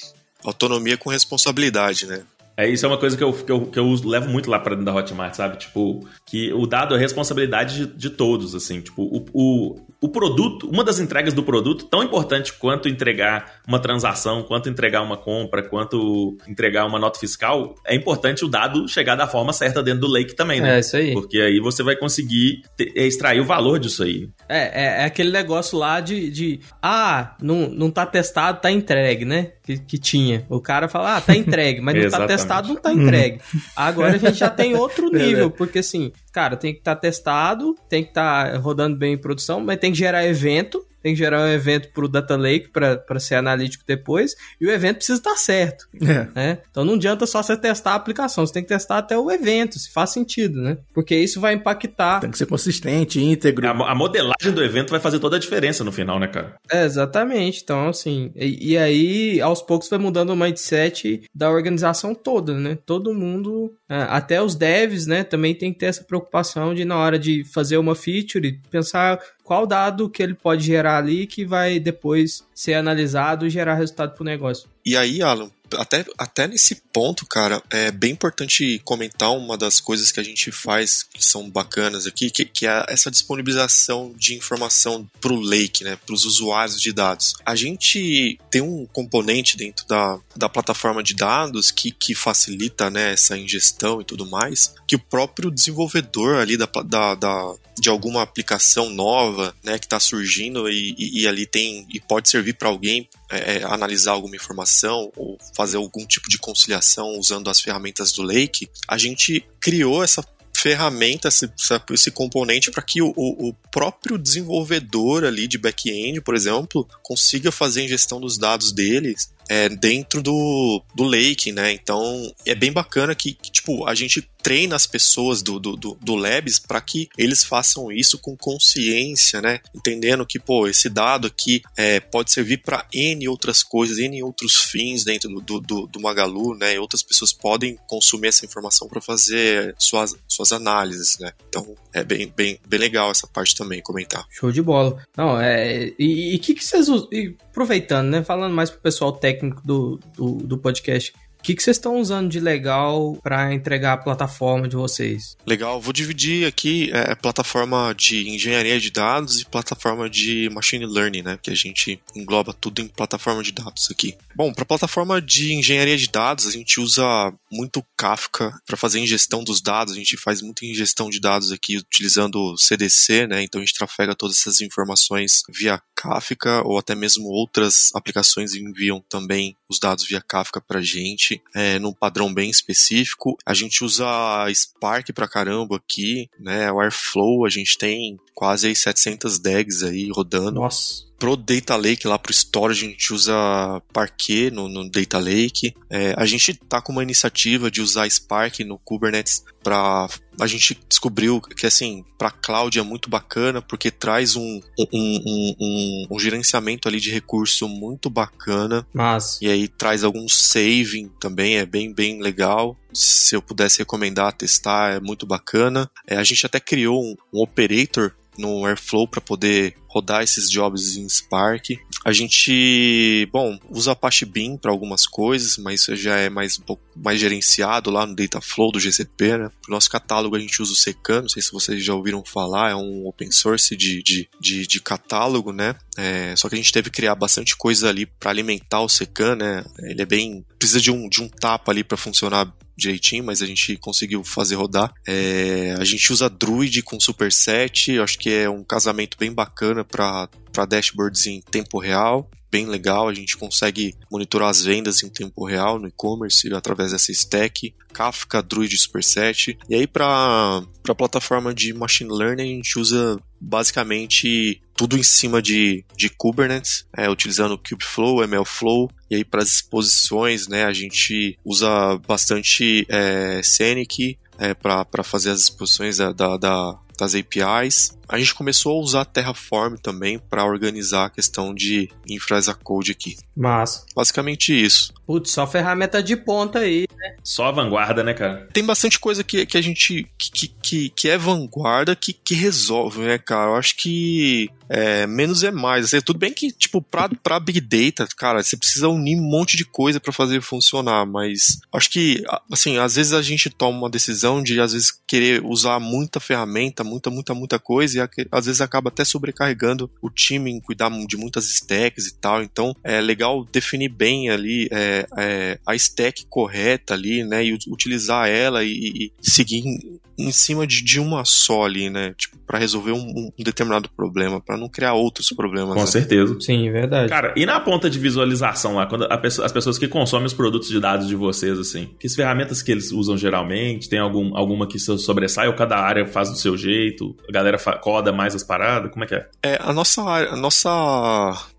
Autonomia com responsabilidade, né? É, isso é uma coisa que eu, que eu, que eu levo muito lá pra dentro da Hotmart, sabe? Tipo, que o dado é responsabilidade de, de todos, assim. Tipo, o, o, o produto, uma das entregas do produto, tão importante quanto entregar uma transação, quanto entregar uma compra, quanto entregar uma nota fiscal, é importante o dado chegar da forma certa dentro do lake também, né? É isso aí. Porque aí você vai conseguir te- extrair o valor disso aí. É, é, é aquele negócio lá de, de ah, não, não tá testado, tá entregue, né? Que, que tinha. O cara fala, ah, tá entregue, mas não tá testado, não tá entregue. Agora a gente já tem outro Verdade. nível, porque assim, cara, tem que estar testado, tem que estar rodando bem em produção, mas tem que gerar evento, tem que gerar um evento pro Data Lake pra ser analítico depois, e o evento precisa estar certo, É. né? Então não adianta só você testar a aplicação, você tem que testar até o evento, se faz sentido, né? Porque isso vai impactar Tem que ser consistente, íntegro. A, a modelagem do evento vai fazer toda a diferença no final, né, cara? É, exatamente. Então, assim, e, e aí, aos poucos, vai mudando o mindset da organização toda, né? Todo mundo, é, até os devs, né, também tem que ter essa preocupação de, na hora de fazer uma feature, pensar qual dado que ele pode gerar ali que vai depois ser analisado e gerar resultado pro negócio. E aí, Alan, até, até nesse ponto, cara, é bem importante comentar uma das coisas que a gente faz que são bacanas aqui, que, que é essa disponibilização de informação para o Lake, né, para os usuários de dados. A gente tem um componente dentro da, da plataforma de dados que, que facilita né, essa ingestão e tudo mais, que o próprio desenvolvedor ali da, da, da de alguma aplicação nova, né, que está surgindo e, e- e ali tem e pode servir para alguém é, é, analisar alguma informação ou fazer algum tipo de conciliação usando as ferramentas do Lake, a gente criou essa ferramenta, esse, esse componente para que o, o- o próprio desenvolvedor ali de back-end, por exemplo, consiga fazer a ingestão dos dados deles é, dentro do, do Lake, né? Então é bem bacana que, que, tipo, a gente treina as pessoas do, do, do, do Labs para que eles façam isso com consciência, né? Entendendo que, pô, esse dado aqui é, pode servir para N outras coisas, N outros fins dentro do, do, do, do Magalu, né? E outras pessoas podem consumir essa informação para fazer suas, suas análises, né? Então é bem, bem, bem legal essa parte também, comentar. Show de bola. Não, é. E o que, que vocês e Aproveitando, né? Falando mais pro pessoal técnico do, do, do podcast. O que, vocês estão usando de legal para entregar a plataforma de vocês? Legal, vou dividir aqui é, plataforma de engenharia de dados e plataforma de machine learning, né? Que a gente engloba tudo em plataforma de dados aqui. Bom, para plataforma de engenharia de dados, a gente usa muito Kafka para fazer ingestão dos dados. A gente faz muita ingestão de dados aqui utilizando CDC, né? Então a gente trafega todas essas informações via Kafka ou até mesmo outras aplicações enviam também os dados via Kafka para gente é, num padrão bem específico. A gente usa Spark pra caramba aqui, né? O Airflow, a gente tem quase aí 700 DAGs aí rodando. Nossa. Pro Data Lake, lá pro Storage, a gente usa Parquet no, no Data Lake. É, a gente tá com uma iniciativa de usar Spark no Kubernetes para a gente descobriu que assim para cloud é muito bacana porque traz um, um, um, um, um gerenciamento ali de recurso muito bacana Mas. e aí traz algum saving também, é bem, bem legal. Se eu pudesse recomendar testar, é muito bacana. É, a gente até criou um, um operator no Airflow para poder rodar esses jobs em Spark. A gente, bom, usa Apache Beam para algumas coisas, mas isso já é mais um pouco mais gerenciado lá no Dataflow do GCP, né? No nosso catálogo a gente usa o Secan, não sei se vocês já ouviram falar, é um open source de, de, de, de catálogo, né? É, só que a gente teve que criar bastante coisa ali para alimentar o Secan, né? Ele é bem. precisa de um, de um tapa ali para funcionar direitinho, mas a gente conseguiu fazer rodar. É, a gente usa Druid com Superset, acho que é um casamento bem bacana para dashboards em tempo real. Bem legal, a gente consegue monitorar as vendas em tempo real no e-commerce através dessa stack. Kafka, Druid, Superset. E aí, para a plataforma de machine learning, a gente usa basicamente tudo em cima de, de Kubernetes, é, utilizando Kubeflow, MLflow, e aí para as exposições, né, a gente usa bastante é, Scenic, é, para fazer as exposições da, da, da- das APIs. A gente começou a usar Terraform também para organizar a questão de infra as a code aqui. Massa. Basicamente isso. Putz, só ferramenta de ponta aí. Só a vanguarda, né, cara? Tem bastante coisa que, que a gente. que, que, que, é vanguarda que, que resolve, né, cara? Eu acho que é, menos é mais. Assim, tudo bem que, tipo, pra, pra Big Data, cara, você precisa unir um monte de coisa para fazer funcionar, mas acho que, assim, às vezes a gente toma uma decisão de, às vezes, querer usar muita ferramenta, muita, muita, muita coisa, e às vezes acaba até sobrecarregando o time em cuidar de muitas stacks e tal. Então, é legal definir bem ali é, é, a stack correta ali, né, e utilizar ela e, e seguir em, em cima de, de uma só ali, né, tipo, para resolver um, um determinado problema, para não criar outros problemas. Com né? certeza. Sim, verdade. Cara, e na ponta de visualização lá, quando pessoa- as pessoas que consomem os produtos de dados de vocês, assim, que ferramentas que eles usam geralmente? Tem algum, alguma que sobressai ou cada área faz do seu jeito? A galera coda mais as paradas? Como é que é? É, a nossa, área- a nossa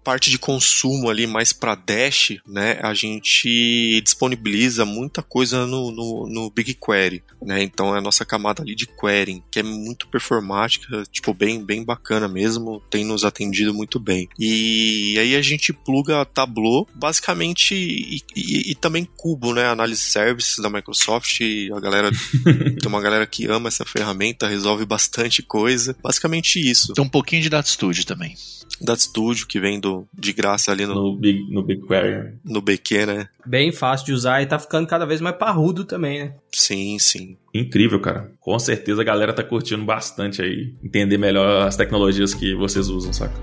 parte de consumo ali mais para Dash, né, a gente disponibiliza muita coisa no, no, no BigQuery, né, então é a nossa camada ali de querying, que é muito performática, tipo, bem, bem bacana mesmo, tem nos atendido muito bem. E aí a gente pluga Tableau, basicamente, e, e- e também Cubo, né, análise services da Microsoft, a galera, tem uma galera que ama essa ferramenta, resolve bastante coisa, basicamente isso. Tem um pouquinho de Data Studio também. Data Studio, que vem do, de graça ali no, No Big, no BigQuery? no BQ, né? Bem fácil de usar e tá ficando cada vez mais parrudo também, né? Sim, sim. Incrível, cara. Com certeza a galera tá curtindo bastante aí. Entender melhor as tecnologias que vocês usam, saca?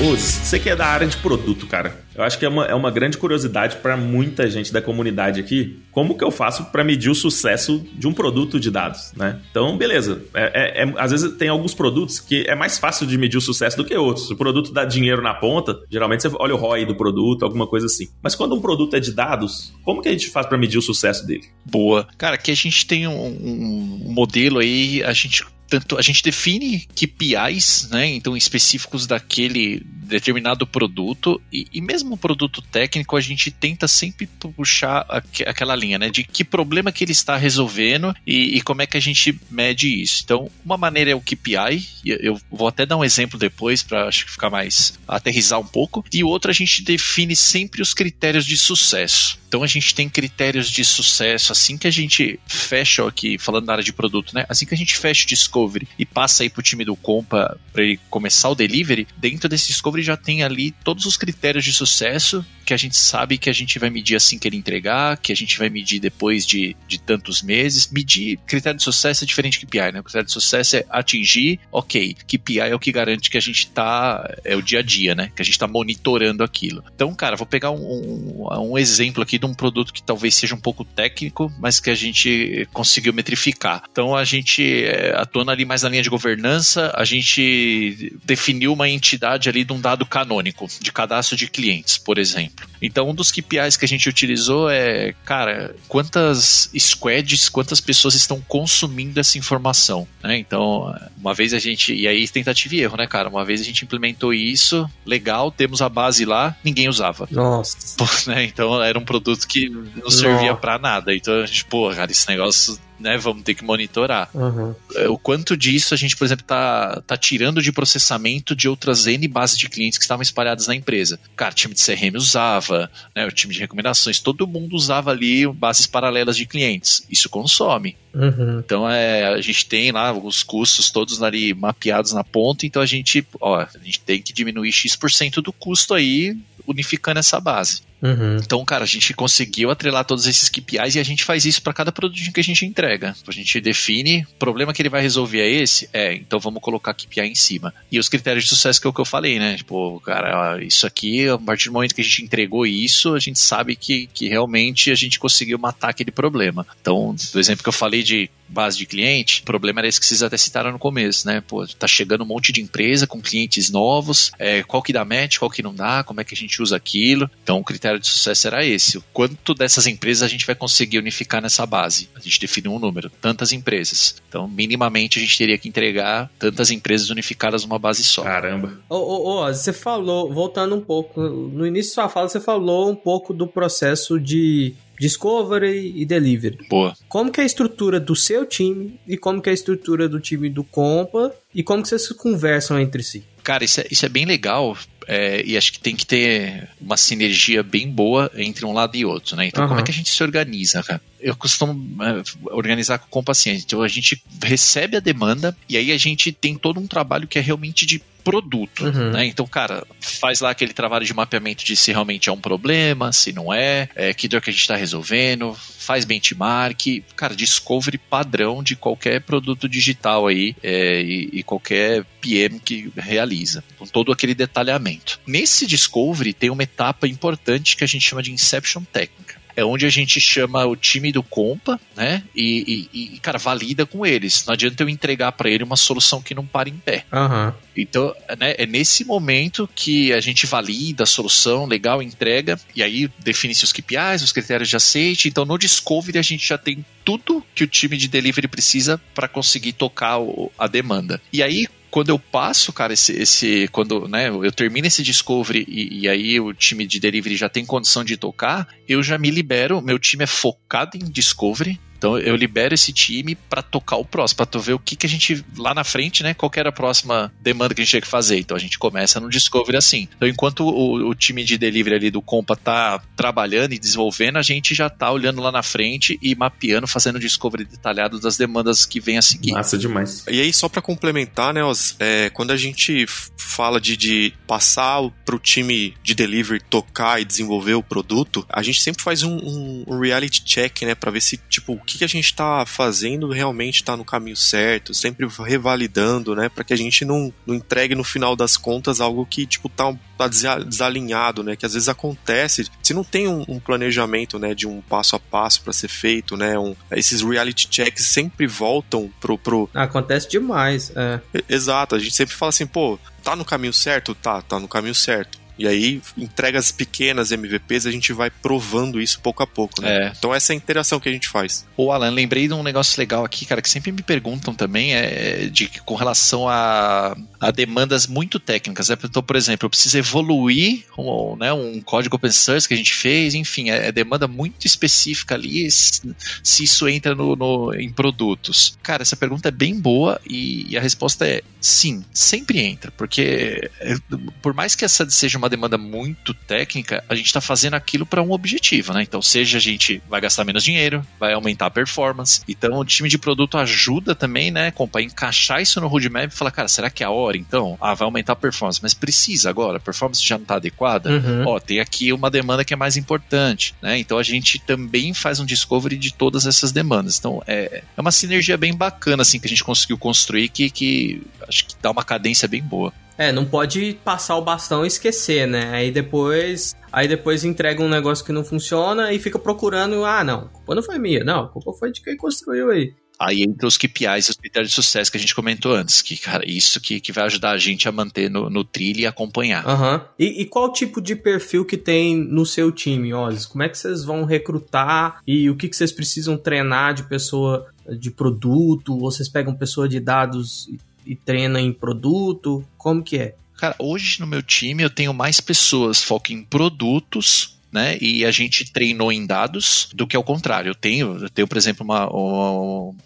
Uz, você que é da área de produto, cara. Eu acho que é uma, é uma grande curiosidade para muita gente da comunidade aqui. Como que eu faço para medir o sucesso de um produto de dados, né? Então, beleza. É, é- é- às vezes tem alguns produtos que é mais fácil de medir o sucesso do que outros. Se o produto dá dinheiro na ponta, geralmente você olha o ROI do produto, alguma coisa assim. Mas quando um produto é de dados, como que a gente faz para medir o sucesso dele? Boa. Cara, aqui a gente tem um, um modelo aí, a gente tanto a gente define KPIs, né, então específicos daquele determinado produto e, e mesmo o produto técnico a gente tenta sempre puxar aque- aquela linha, né, de que problema que ele está resolvendo e, e como é que a gente mede isso. Então, uma maneira é o KPI, eu vou até dar um exemplo depois para acho que ficar mais aterrizar um pouco, e o outro a gente define sempre os critérios de sucesso. Então a gente tem critérios de sucesso assim que a gente fecha aqui, falando da área de produto, né? Assim que a gente fecha o discovery e passa aí pro time do compa para ele começar o delivery, dentro desse discovery já tem ali todos os critérios de sucesso que a gente sabe que a gente vai medir assim que ele entregar, que a gente vai medir depois de, de tantos meses. Medir critério de sucesso é diferente de KPI, né? O critério de sucesso é atingir, ok. KPI é o que garante que a gente tá, é o dia a dia, né? Que a gente tá monitorando aquilo. Então, cara, vou pegar um, um, um exemplo aqui de um produto que talvez seja um pouco técnico, mas que a gente conseguiu metrificar. Então, a gente, é, atuando ali mais na linha de governança, a gente definiu uma entidade ali de um dado canônico, de cadastro de clientes, por exemplo. Então, um dos KPIs que a gente utilizou é, cara, quantas squads, quantas pessoas estão consumindo essa informação, né? Então, uma vez a gente, e aí tentativa e erro, né, cara? Uma vez a gente implementou isso, legal, temos a base lá, ninguém usava. Nossa. Pô, né? Então era um produto que não servia pra nada. Então a gente, pô, cara, esse negócio, né, vamos ter que monitorar. Uhum. É, O quanto disso a gente, por exemplo, tá, tá tirando de processamento de outras N bases de clientes que estavam espalhadas na empresa. Cara, o time de CRM usava, né, o time de recomendações, todo mundo usava ali bases paralelas de clientes. Isso consome. Uhum. Então é, a gente tem lá os custos todos ali mapeados na ponta, então a gente, ó, a gente tem que diminuir X% do custo aí, unificando essa base. Uhum. Então, cara, a gente conseguiu atrelar todos esses KPIs e a gente faz isso para cada produtinho que a gente entrega. A gente define, o problema que ele vai resolver é esse? É, então vamos colocar KPI em cima. E os critérios de sucesso que é o que eu falei, né? Tipo, cara, isso aqui, a partir do momento que a gente entregou isso, a gente sabe que, que realmente a gente conseguiu matar aquele problema. Então, do exemplo que eu falei de base de cliente, o problema era esse que vocês até citaram no começo, né? Pô, tá chegando um monte de empresa com clientes novos, é, qual que dá match, qual que não dá, como é que a gente usa aquilo. Então, o critério de sucesso era esse. O quanto dessas empresas a gente vai conseguir unificar nessa base? A gente definiu um número, tantas empresas. Então, minimamente, a gente teria que entregar tantas empresas unificadas numa base só. Caramba. Ô, ô, ô, você falou, voltando um pouco, no início da sua fala você falou um pouco do processo de discovery e delivery. Boa. Como que é a estrutura do seu time e como que é a estrutura do time do Compa e como que vocês conversam entre si? Cara, isso é, isso é bem legal. É, e acho que tem que ter uma sinergia bem boa entre um lado e outro, né? Então, Aham. como é que a gente se organiza, cara? Eu costumo é, organizar com paciente. Então, a gente recebe a demanda e aí a gente tem todo um trabalho que é realmente de produto, Uhum. né? Então, cara, faz lá aquele trabalho de mapeamento de se realmente é um problema, se não é, é que dor que a gente está resolvendo, faz benchmark, cara, discovery padrão de qualquer produto digital aí é, e, e qualquer PM que realiza, com todo aquele detalhamento. Nesse discovery tem uma etapa importante que a gente chama de inception técnica. É onde a gente chama o time do compa, né? E, e- e, cara, valida com eles. Não adianta eu entregar para ele uma solução que não para em pé. Aham. Então, né, é nesse momento que a gente valida a solução, legal, entrega, e aí define-se os KPIs, os critérios de aceite. Então, no Discovery, a gente já tem tudo que o time de delivery precisa para conseguir tocar o- a demanda. E aí, quando eu passo, cara, esse, esse quando né, eu termino esse discovery e, e aí o time de delivery já tem condição de tocar, eu já me libero. Meu time é focado em discovery. Então eu libero esse time para tocar o próximo, para tu ver o que, que a gente lá na frente, né? Qual que era a próxima demanda que a gente tinha que fazer. Então a gente começa no discovery assim. Então enquanto o, o time de delivery ali do Compa tá trabalhando e desenvolvendo, a gente já tá olhando lá na frente e mapeando, fazendo o discovery detalhado das demandas que vem a seguir. Massa demais. E aí, só pra complementar, né, Oz, é, quando a gente fala de, de passar o- pro time de delivery tocar e desenvolver o produto, a gente sempre faz um, um- um reality check, né, pra ver se, tipo, que, que a gente tá fazendo realmente tá no caminho certo, sempre revalidando, né, pra que a gente não, não entregue no final das contas algo que, tipo, tá, tá desa- desalinhado, né, que às vezes acontece, se não tem um, um planejamento, né, de um passo a passo pra ser feito, né, um- esses reality checks sempre voltam pro, pro, Acontece demais. É. Exato, a gente sempre fala assim, pô, tá no caminho certo? Tá, tá no caminho certo. E aí, entregas pequenas MVPs, a gente vai provando isso pouco a pouco, né? É. Então essa é a interação que a gente faz. Ô, Alan, lembrei de um negócio legal aqui, cara, que sempre me perguntam também, é de que com relação a, a demandas muito técnicas. Né? Então, por exemplo, eu preciso evoluir um, né, um código open source que a gente fez, enfim, é, é demanda muito específica ali, se, se isso entra no, no- em produtos. Cara, essa pergunta é bem boa e, e a resposta é sim, sempre entra, porque é, por mais que essa seja uma demanda muito técnica, a gente está fazendo aquilo para um objetivo, né? Então, seja a gente vai gastar menos dinheiro, vai aumentar a performance. Então, o time de produto ajuda também, né, compa, a encaixar isso no roadmap e falar, cara, será que é a hora então? Ah, vai aumentar a performance, mas precisa agora, a performance já não está adequada? Uhum. Ó, tem aqui uma demanda que é mais importante, né? Então a gente também faz um discovery de todas essas demandas. Então é, é uma sinergia bem bacana assim que a gente conseguiu construir que, que acho que dá uma cadência bem boa. É, não pode passar o bastão e esquecer, né? Aí depois, aí depois entrega um negócio que não funciona e fica procurando, ah, não, a culpa não foi minha, não, a culpa foi de quem construiu aí. Aí entra os KPIs e os critérios de sucesso que a gente comentou antes, que, cara, isso que, que vai ajudar a gente a manter no, no trilho e acompanhar. Aham. E, e qual tipo de perfil que tem no seu time, Oz? Como é que vocês vão recrutar e o que, que vocês precisam treinar de pessoa de produto? Ou vocês pegam pessoa de dados e, e treinam em produto? Como que é? Cara, hoje no meu time eu tenho mais pessoas foco em produtos, né? E a gente treinou em dados do que ao contrário. Eu tenho, eu tenho por exemplo, uma,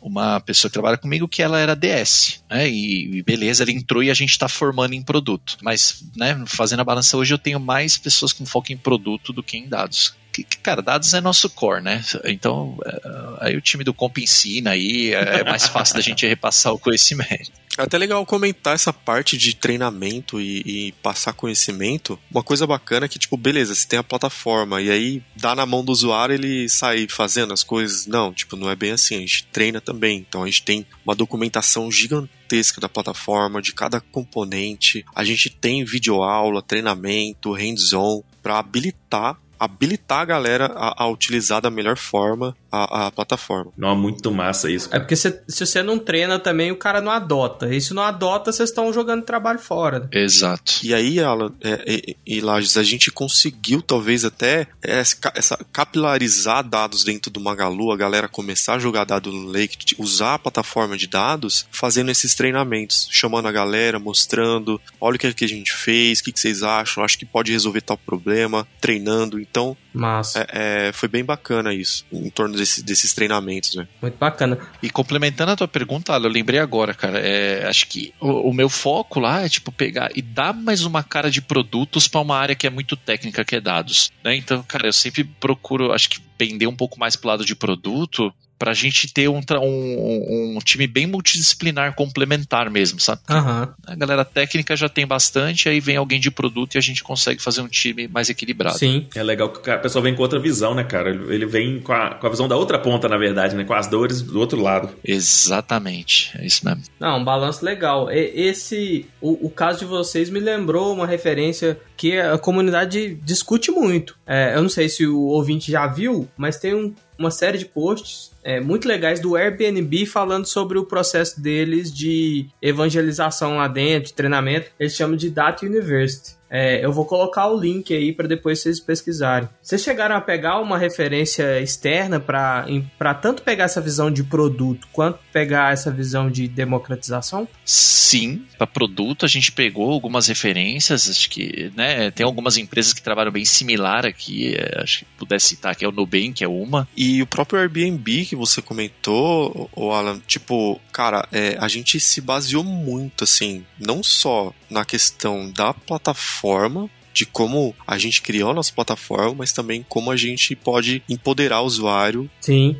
uma, pessoa que trabalha comigo que ela era DS, né? E, e beleza, ela entrou e a gente está formando em produto. Mas, né, fazendo a balança hoje, eu tenho mais pessoas com foco em produto do que em dados. Que, cara, dados é nosso core, né? Então, é, aí o time do Comp ensina aí, é é mais fácil da gente repassar o conhecimento. É até legal comentar essa parte de treinamento e, e passar conhecimento. Uma coisa bacana é que, tipo, beleza, você tem a plataforma e aí dá na mão do usuário ele sair fazendo as coisas. Não, tipo, não é bem assim. A gente treina também. Então a gente tem uma documentação gigantesca da plataforma, de cada componente. A gente tem videoaula, treinamento, hands-on, para habilitar habilitar a galera a, a utilizar da melhor forma a, a plataforma. Não, muito massa isso. É porque se, se você não treina também, o cara não adota. E se não adota, vocês estão jogando trabalho fora. né? Exato. E aí, Alan é, e, e Lages, a gente conseguiu talvez até essa, essa capilarizar dados dentro do Magalu, a galera começar a jogar dado no Lake, usar a plataforma de dados, fazendo esses treinamentos, chamando a galera, mostrando, olha o que, que a gente fez, o que, que vocês acham, acho que pode resolver tal problema, treinando. Então, Massa. é, é, foi bem bacana isso, em torno desse- desses treinamentos, né? Muito bacana. E complementando a tua pergunta, Alan, eu lembrei agora, cara. é, acho que o, o meu foco lá é tipo pegar e dar mais uma cara de produtos para uma área que é muito técnica, que é dados. né? Então, cara, eu sempre procuro, acho que pender um pouco mais pro lado de produto pra gente ter um, um, um time bem multidisciplinar, complementar mesmo, sabe? Aham. A galera técnica já tem bastante, aí vem alguém de produto e a gente consegue fazer um time mais equilibrado. Sim. É legal que a pessoa vem com outra visão, né, cara? Ele ele vem com a, com a visão da outra ponta, na verdade, né? Com as dores do outro lado. Exatamente, é isso mesmo. Não, um balanço legal. E- Esse, o, o caso de vocês me lembrou uma referência que a comunidade discute muito. É, eu não sei se o ouvinte já viu, mas tem um- uma série de posts é, muito legais do Airbnb falando sobre o processo deles de evangelização lá dentro, de treinamento. Eles chamam de Data University. É, eu vou colocar o link aí para depois vocês pesquisarem. Vocês chegaram a pegar uma referência externa para tanto pegar essa visão de produto quanto pegar essa visão de democratização? Sim, para produto a gente pegou algumas referências, acho que, né, tem algumas empresas que trabalham bem similar aqui, é, acho que pudesse citar que é o Nubank, é uma. E o próprio Airbnb que você comentou, o Alan, tipo, cara, é, a gente se baseou muito, assim, não só na questão da plataforma, de como a gente criou a nossa plataforma, mas também como a gente pode empoderar o usuário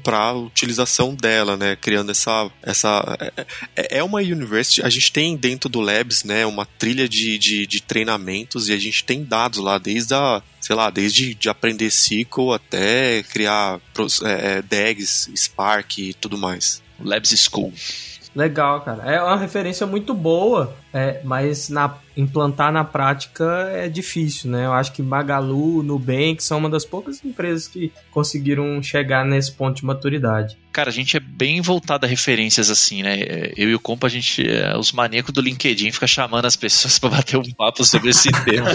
para utilização dela, né? Criando essa essa é- é uma university. A gente tem dentro do Labs, né? Uma trilha de, de, de treinamentos e a gente tem dados lá desde a sei lá, desde de aprender SQL até criar é, é, DAGs, Spark e tudo mais. Labs School. Legal, cara. É uma referência muito boa, é, mas na, implantar na prática é difícil, né? Eu acho que Magalu, Nubank são uma das poucas empresas que conseguiram chegar nesse ponto de maturidade. Cara, a gente é bem voltado a referências assim, né? Eu e o compa, a gente, é, os maníacos do LinkedIn, fica chamando as pessoas para bater um papo sobre esse tema.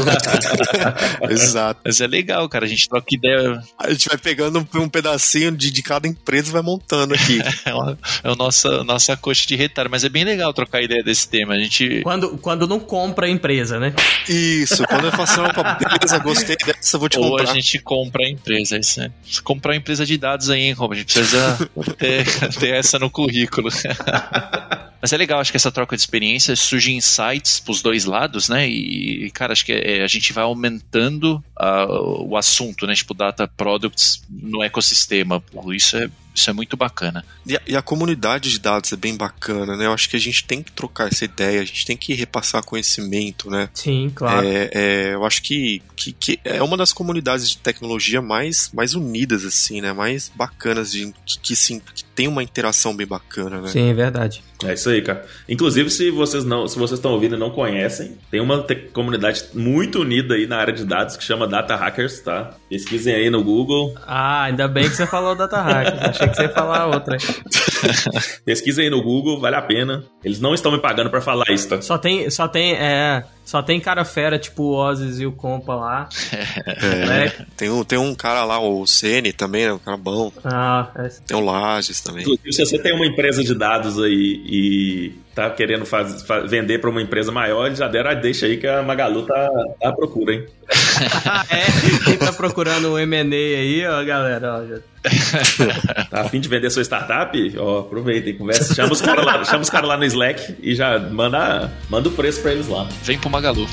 Exato. Mas é legal, cara, a gente troca ideia, A gente vai pegando um, pedacinho de, de cada empresa e vai montando aqui. é, uma, é a nossa, nossa coxa de retalho, mas é bem legal trocar ideia desse tema. A gente Quando, quando não compra a empresa, né? Isso, quando eu faço uma opa, beleza, gostei dessa, vou te Ou comprar. a gente compra a empresa. Isso é. Se comprar uma empresa de dados aí, hein, Rob? A gente precisa ter, ter essa no currículo. Mas é legal, acho que essa troca de experiência surge insights pros dois lados, né? E, cara, acho que é- a gente vai aumentando o assunto, né? Tipo, data products no ecossistema. Pô, Isso é, isso é muito bacana. E a, e a comunidade de dados é bem bacana, né? Eu acho que a gente tem que trocar essa ideia, a gente tem que repassar conhecimento, né? Sim, claro. É, é, eu acho que, que, que é uma das comunidades de tecnologia mais, mais unidas, assim, né? Mais bacanas, de, que, que, sim, que tem uma interação bem bacana, né? Sim, é verdade. É isso aí, cara. Inclusive, se vocês não, se vocês estão ouvindo e não conhecem, tem uma comunidade muito unida aí na área de dados que chama Data Hackers, tá? Pesquisem aí no Google. Ah, ainda bem que você falou Data Hack. Achei que você ia falar outra. Pesquisem aí no Google, vale a pena. Eles não estão me pagando pra falar isso, tá? Só tem, só tem, é, só tem cara fera, tipo o Ozzy e o Compa lá. É, né? tem, um, tem um cara lá, o Cene também, né? Um cara bom. Ah, é, Tem o Lages também. Inclusive, se você tem uma empresa de dados aí e tá querendo faz- fa- vender pra uma empresa maior, eles já deram a deixa aí que a Magalu tá, tá à procura, hein? É. Quem tá procurando um M&A aí, ó, galera, ó, já- Tá a fim de vender sua startup? Ó, aproveitem, conversa. Chama os caras lá, chama os cara lá no Slack e já manda, manda o preço pra eles lá. Vem pro Magalu.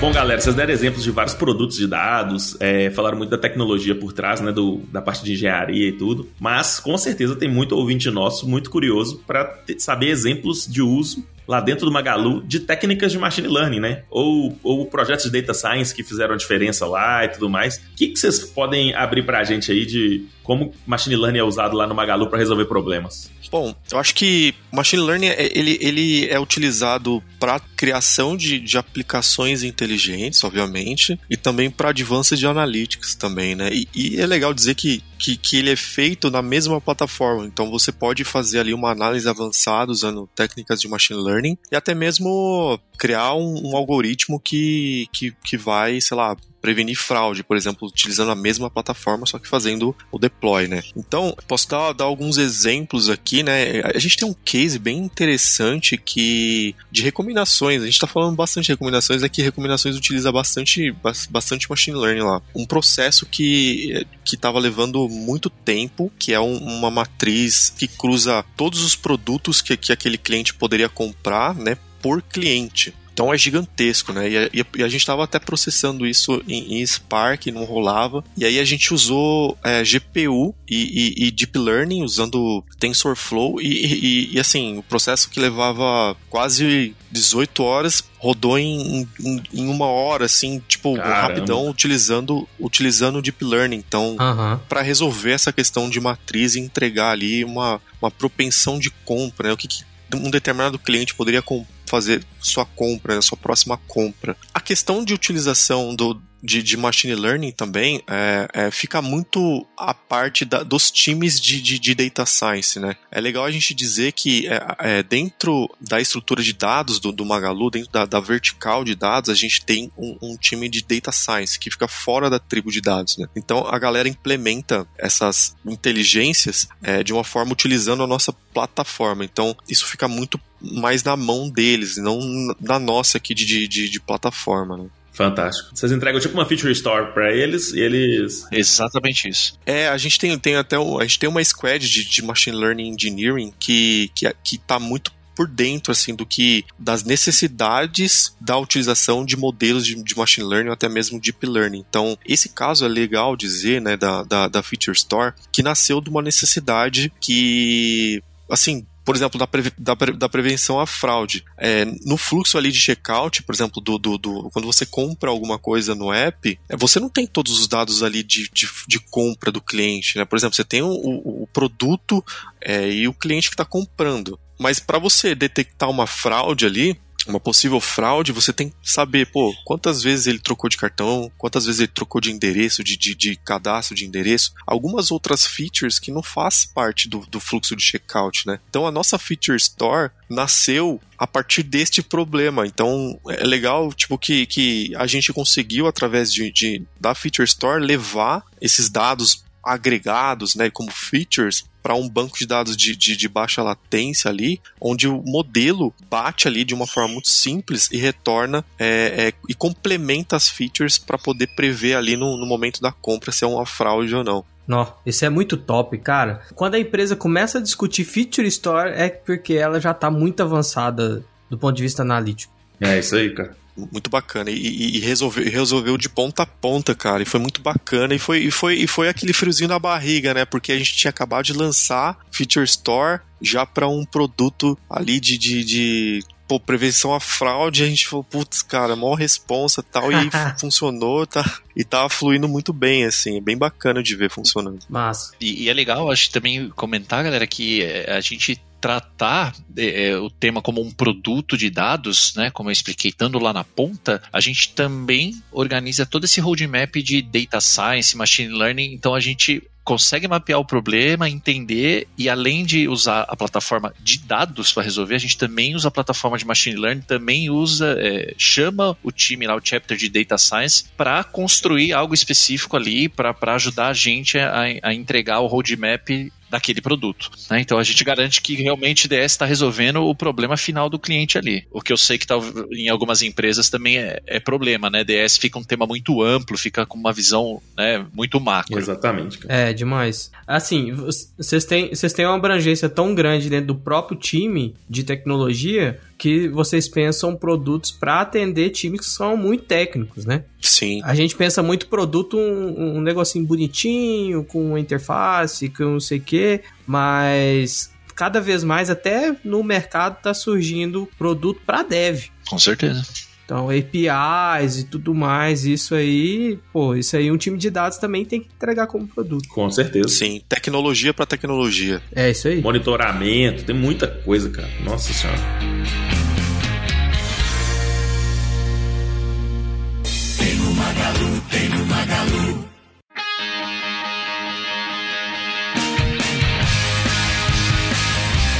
Bom, galera, vocês deram exemplos de vários produtos de dados, é, falaram muito da tecnologia por trás, né, do, da parte de engenharia e tudo, mas com certeza tem muito ouvinte nosso muito curioso para saber exemplos de uso lá dentro do Magalu de técnicas de machine learning, né? Ou, ou projetos de data science que fizeram a diferença lá e tudo mais. O que, que vocês podem abrir pra gente aí de como machine learning é usado lá no Magalu para resolver problemas? Bom, eu acho que machine learning é- ele, ele é utilizado para criação de, de aplicações inteligentes, obviamente, e também para advances de analytics também, né? E, e é legal dizer que, que, que ele é feito na mesma plataforma, então você pode fazer ali uma análise avançada usando técnicas de machine learning e até mesmo criar um, um algoritmo que, que, que vai, sei lá, prevenir fraude, por exemplo, utilizando a mesma plataforma, só que fazendo o deploy, né? Então, posso dar, dar alguns exemplos aqui, né? A gente tem um case bem interessante que de recomendações. A gente está falando bastante de recomendações, é que recomendações utiliza bastante, bas- bastante machine learning lá. Um processo que que estava levando muito tempo, que é um- uma matriz que cruza todos os produtos que, que aquele cliente poderia comprar, né? Por cliente. Então é gigantesco, né? E a, e a- gente estava até processando isso em, em Spark, não rolava. E aí a gente usou é, GPU e, e- e Deep Learning usando TensorFlow. E, e- assim, o processo que levava quase 18 horas rodou em, em, em uma hora, assim, tipo, Caramba. rapidão, utilizando, utilizando Deep Learning. Então, Aham. para resolver essa questão de matriz e entregar ali uma, uma propensão de compra, né? O que, que um determinado cliente poderia com- fazer sua compra, sua próxima compra. A questão de utilização do, de, de machine learning também é, é, fica muito a parte da- dos times de, de, de data science, né? É legal a gente dizer que é, é, dentro da estrutura de dados do, do Magalu, dentro da, da vertical de dados, a gente tem um, um time de data science que fica fora da tribo de dados, né? Então a galera implementa essas inteligências é, de uma forma utilizando a nossa plataforma. Então isso fica muito mais na mão deles, não na nossa aqui de, de, de- de plataforma, né? Fantástico. Vocês entregam tipo uma feature store para eles e eles. Exatamente isso. É, a gente tem, tem até um- a gente tem uma squad de, de machine learning engineering que, que, que tá muito por dentro assim do que das necessidades da utilização de modelos de, de machine learning ou até mesmo deep learning. Então, esse caso é legal dizer, né, da, da, da Feature Store, que nasceu de uma necessidade que, assim, por exemplo, da, preve- da, pre- da prevenção à fraude. É, no fluxo ali de checkout, por exemplo, do, do, do- quando você compra alguma coisa no app, é, você não tem todos os dados ali de, de, de compra do cliente. Né? Por exemplo, você tem o, o, o produto é, e o cliente que está comprando. Mas para você detectar uma fraude ali, uma possível fraude, você tem que saber, pô, quantas vezes ele trocou de cartão, quantas vezes ele trocou de endereço, de, de, de cadastro de endereço, algumas outras features que não faz parte do, do fluxo de checkout, né? Então a nossa Feature Store nasceu a partir deste problema. Então é legal, tipo, que, que a gente conseguiu, através de, de da Feature Store, levar esses dados agregados, né, como features, para um banco de dados de, de, de baixa latência ali, onde o modelo bate ali de uma forma muito simples e retorna é, é, e complementa as features para poder prever ali no, no momento da compra se é uma fraude ou não. Nó, isso é muito top, cara. Quando a empresa começa a discutir Feature Store, é porque ela já tá muito avançada do ponto de vista analítico. É isso aí, cara. Muito bacana. E, e- e resolveu, resolveu de ponta a ponta, cara. E foi muito bacana. E foi, e, foi, e foi aquele friozinho na barriga, né? Porque a gente tinha acabado de lançar Feature Store já para um produto ali de, de, de pô, prevenção à fraude. A gente falou, putz, cara, maior responsa tal. E funcionou, tá? E tava fluindo muito bem, assim. É bem bacana de ver funcionando. Mas, E, e é legal, acho também comentar, galera, que é, a gente tratar é, é, o tema como um produto de dados, né, como eu expliquei, estando lá na ponta, a gente também organiza todo esse roadmap de data science, machine learning, então a gente consegue mapear o problema, entender e além de usar a plataforma de dados para resolver, a gente também usa a plataforma de machine learning, também usa, é, chama o time lá, o chapter de data science, para construir algo específico ali, para ajudar a gente a, a entregar o roadmap daquele produto. né? Então a gente garante que realmente o DS está resolvendo o problema final do cliente ali. O que eu sei que tá, em algumas empresas também é, é problema, né? DS fica um tema muito amplo, fica com uma visão né, muito macro. Exatamente, cara. é demais. Assim, vocês têm, vocês têm uma abrangência tão grande dentro do próprio time de tecnologia que vocês pensam produtos para atender times que são muito técnicos, né? Sim. A gente pensa muito produto, um, um negocinho bonitinho, com interface, com não sei o quê, mas cada vez mais, até no mercado, tá surgindo produto para dev. Com certeza. Então, APIs e tudo mais, isso aí, pô, isso aí um time de dados também tem que entregar como produto. Com certeza. Sim, tecnologia para tecnologia. É isso aí. Monitoramento, tem muita coisa, cara. Nossa senhora.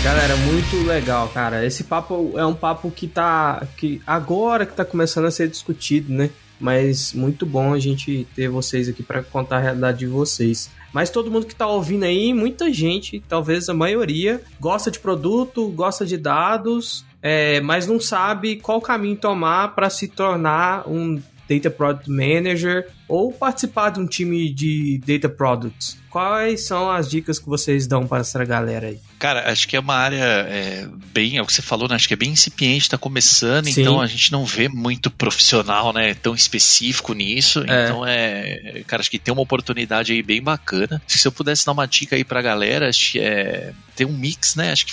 Galera, muito legal, cara. Esse papo é um papo que tá. que agora que tá começando a ser discutido, né? Mas muito bom a gente ter vocês aqui para contar a realidade de vocês. Mas todo mundo que tá ouvindo aí, muita gente, talvez a maioria, gosta de produto, gosta de dados, é, mas não sabe qual caminho tomar para se tornar um Data Product Manager ou participar de um time de Data Products. Quais são as dicas que vocês dão para essa galera aí? Cara, acho que é uma área é, bem, é o que você falou, né? Acho que é bem incipiente, está começando, Sim. então a gente não vê muito profissional, né? Tão específico nisso. É. Então é. Cara, acho que tem uma oportunidade aí bem bacana. Se eu pudesse dar uma dica aí pra galera, acho que é ter um mix, né? Acho que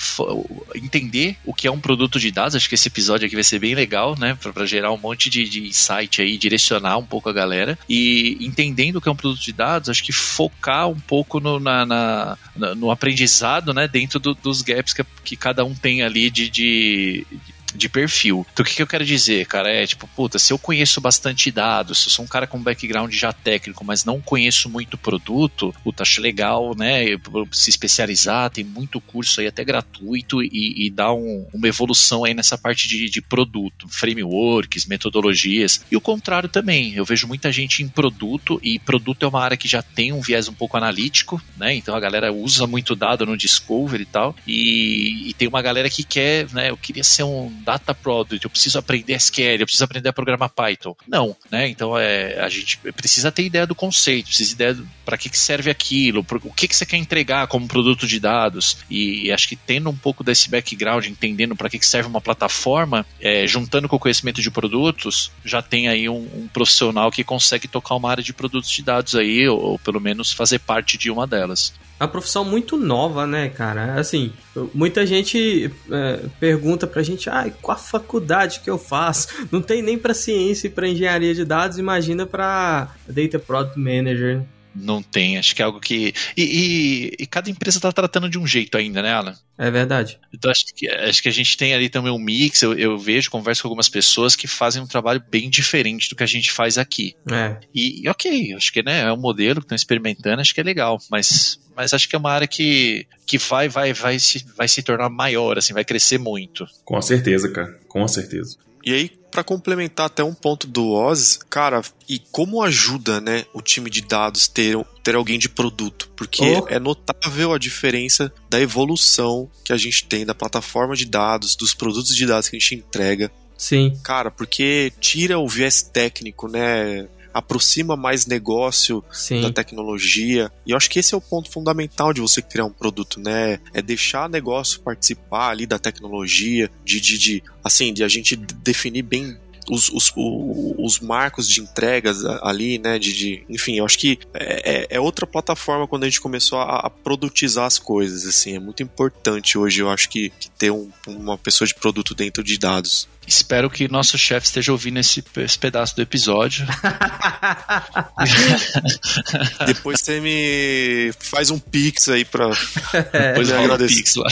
entender o que é um produto de dados. Acho que esse episódio aqui vai ser bem legal, né? Pra gerar um monte de, de insight aí, direcionar um pouco a galera. E entendendo o que é um produto de dados, acho que focar um pouco no, na- na- no aprendizado, né? Dentro do- dos gaps que, que cada um tem ali de, de de perfil. Então o que, que eu quero dizer, cara? É tipo, puta, se eu conheço bastante dados, se eu sou um cara com background já técnico, mas não conheço muito produto, puta, acho legal, né? Se especializar, tem muito curso aí até gratuito e, e dá um- uma evolução aí nessa parte de, de produto, frameworks, metodologias. E o contrário também. Eu vejo muita gente em produto, e produto é uma área que já tem um viés um pouco analítico, né? Então a galera usa muito dado no Discover e tal. E, e tem uma galera que quer, né? Eu queria ser um data product, eu preciso aprender SQL, eu preciso aprender a programar Python. Não, né? Então é, a gente precisa ter ideia do conceito, precisa ter ideia para que, que serve aquilo, pro- o que, que você quer entregar como produto de dados. E, acho que tendo um pouco desse background, entendendo para que, que serve uma plataforma, é, juntando com o conhecimento de produtos, já tem aí um, um profissional que consegue tocar uma área de produtos de dados aí, ou, ou pelo menos fazer parte de uma delas. Uma profissão muito nova, né, cara? Assim, muita gente é, pergunta pra gente, ah, qual a faculdade que eu faço? Não tem nem pra ciência e pra engenharia de dados, imagina pra Data Product Manager. Não tem, acho que é algo que. E, e- e cada empresa está tratando de um jeito ainda, né, Alan? É verdade. Então acho que, acho que a gente tem ali também um mix. Eu, eu vejo, converso com algumas pessoas que fazem um trabalho bem diferente do que a gente faz aqui. É. E, e ok, acho que né, é um modelo que estão experimentando, acho que é legal, mas, mas acho que é uma área que, que vai, vai, vai, se, vai se tornar maior, assim, vai crescer muito. Com certeza, cara. Com certeza. E aí, pra complementar até um ponto do Oz, cara, e como ajuda, né, o time de dados ter, ter alguém de produto? Porque Oh. é notável a diferença da evolução que a gente tem da plataforma de dados, dos produtos de dados que a gente entrega. Sim. Cara, porque tira o viés técnico, né? Aproxima mais negócio Sim. da tecnologia. E eu acho que esse é o ponto fundamental de você criar um produto, né? É deixar negócio participar ali da tecnologia, de, de, de assim, de a gente definir bem os, os, os marcos de entregas ali, né? De, de- enfim, eu acho que é, é- é outra plataforma quando a gente começou a, a produtizar as coisas, assim. É muito importante hoje, eu acho que, que ter um- uma pessoa de produto dentro de dados. Espero que nosso chefe esteja ouvindo esse, esse pedaço do episódio. Depois você me faz um pix aí pra. Depois eu agradeço. Pix lá.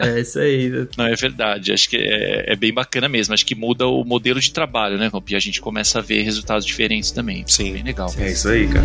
É isso aí. Não, é verdade. Acho que é, é bem bacana mesmo. Acho que muda o modelo de trabalho, né? E a gente começa a ver resultados diferentes também. Sim. Bem legal. É isso aí, cara.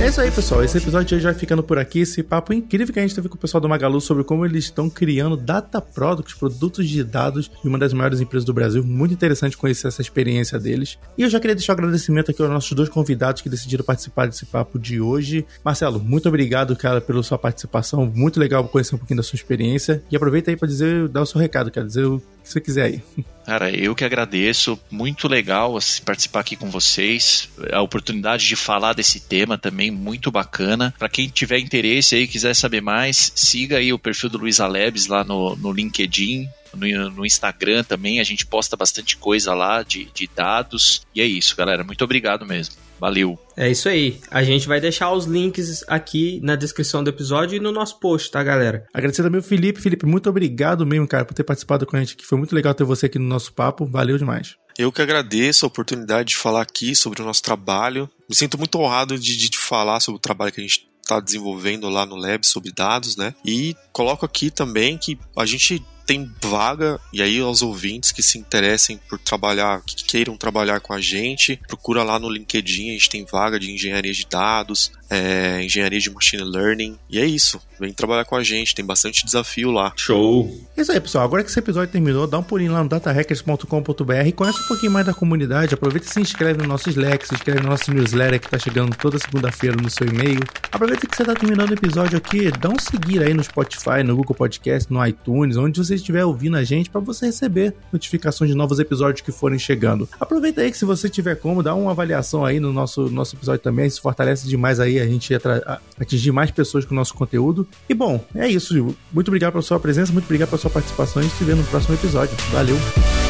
É isso aí, pessoal. Esse episódio de hoje vai ficando por aqui. Esse papo incrível que a gente teve com o pessoal do Magalu sobre como eles estão criando data products, produtos de dados de uma das maiores empresas do Brasil. Muito interessante conhecer essa experiência deles. E eu já queria deixar um agradecimento aqui aos nossos dois convidados que decidiram participar desse papo de hoje. Marcelo, muito obrigado, cara, pela sua participação. Muito legal conhecer um pouquinho da sua experiência. E aproveita aí para dizer, dar o seu recado, quer dizer o que você quiser aí. Cara, eu que agradeço. Muito legal assim, participar aqui com vocês. A oportunidade de falar desse tema também muito bacana. Para quem tiver interesse aí, quiser saber mais, siga aí o perfil do Luiz Alebes lá no, no LinkedIn. No, no Instagram também, a gente posta bastante coisa lá de, de dados. E é isso, galera. Muito obrigado mesmo. Valeu. É isso aí. A gente vai deixar os links aqui na descrição do episódio e no nosso post, tá, galera? Agradecer também o Felipe. Felipe, muito obrigado mesmo, cara, por ter participado com a gente aqui. Foi muito legal ter você aqui no nosso papo. Valeu demais. Eu que agradeço a oportunidade de falar aqui sobre o nosso trabalho. Me sinto muito honrado de, de, de falar sobre o trabalho que a gente está desenvolvendo lá no Lab sobre dados, né? E coloco aqui também que a gente tem vaga, e aí aos ouvintes que se interessem por trabalhar, que queiram trabalhar com a gente, procura lá no LinkedIn, a gente tem vaga de engenharia de dados, é, engenharia de machine learning, e é isso. Vem trabalhar com a gente, tem bastante desafio lá. Show. É isso aí, pessoal. Agora que esse episódio terminou, dá um pulinho lá no datahackers.com.br e conhece um pouquinho mais da comunidade. Aproveita e se inscreve no nosso Slack, se inscreve no nosso newsletter que tá chegando toda segunda-feira no seu e-mail. Aproveita que você tá terminando o episódio aqui, dá um seguir aí no Spotify, no Google Podcast, no iTunes, onde você estiver ouvindo a gente para você receber notificações de novos episódios que forem chegando. Aproveita aí que se você tiver como, dá uma avaliação aí no nosso, nosso episódio também, isso fortalece demais aí a gente atingir mais pessoas com o nosso conteúdo. E bom, é isso. Muito obrigado pela sua presença, muito obrigado pela sua participação a gente se vê no próximo episódio. Valeu!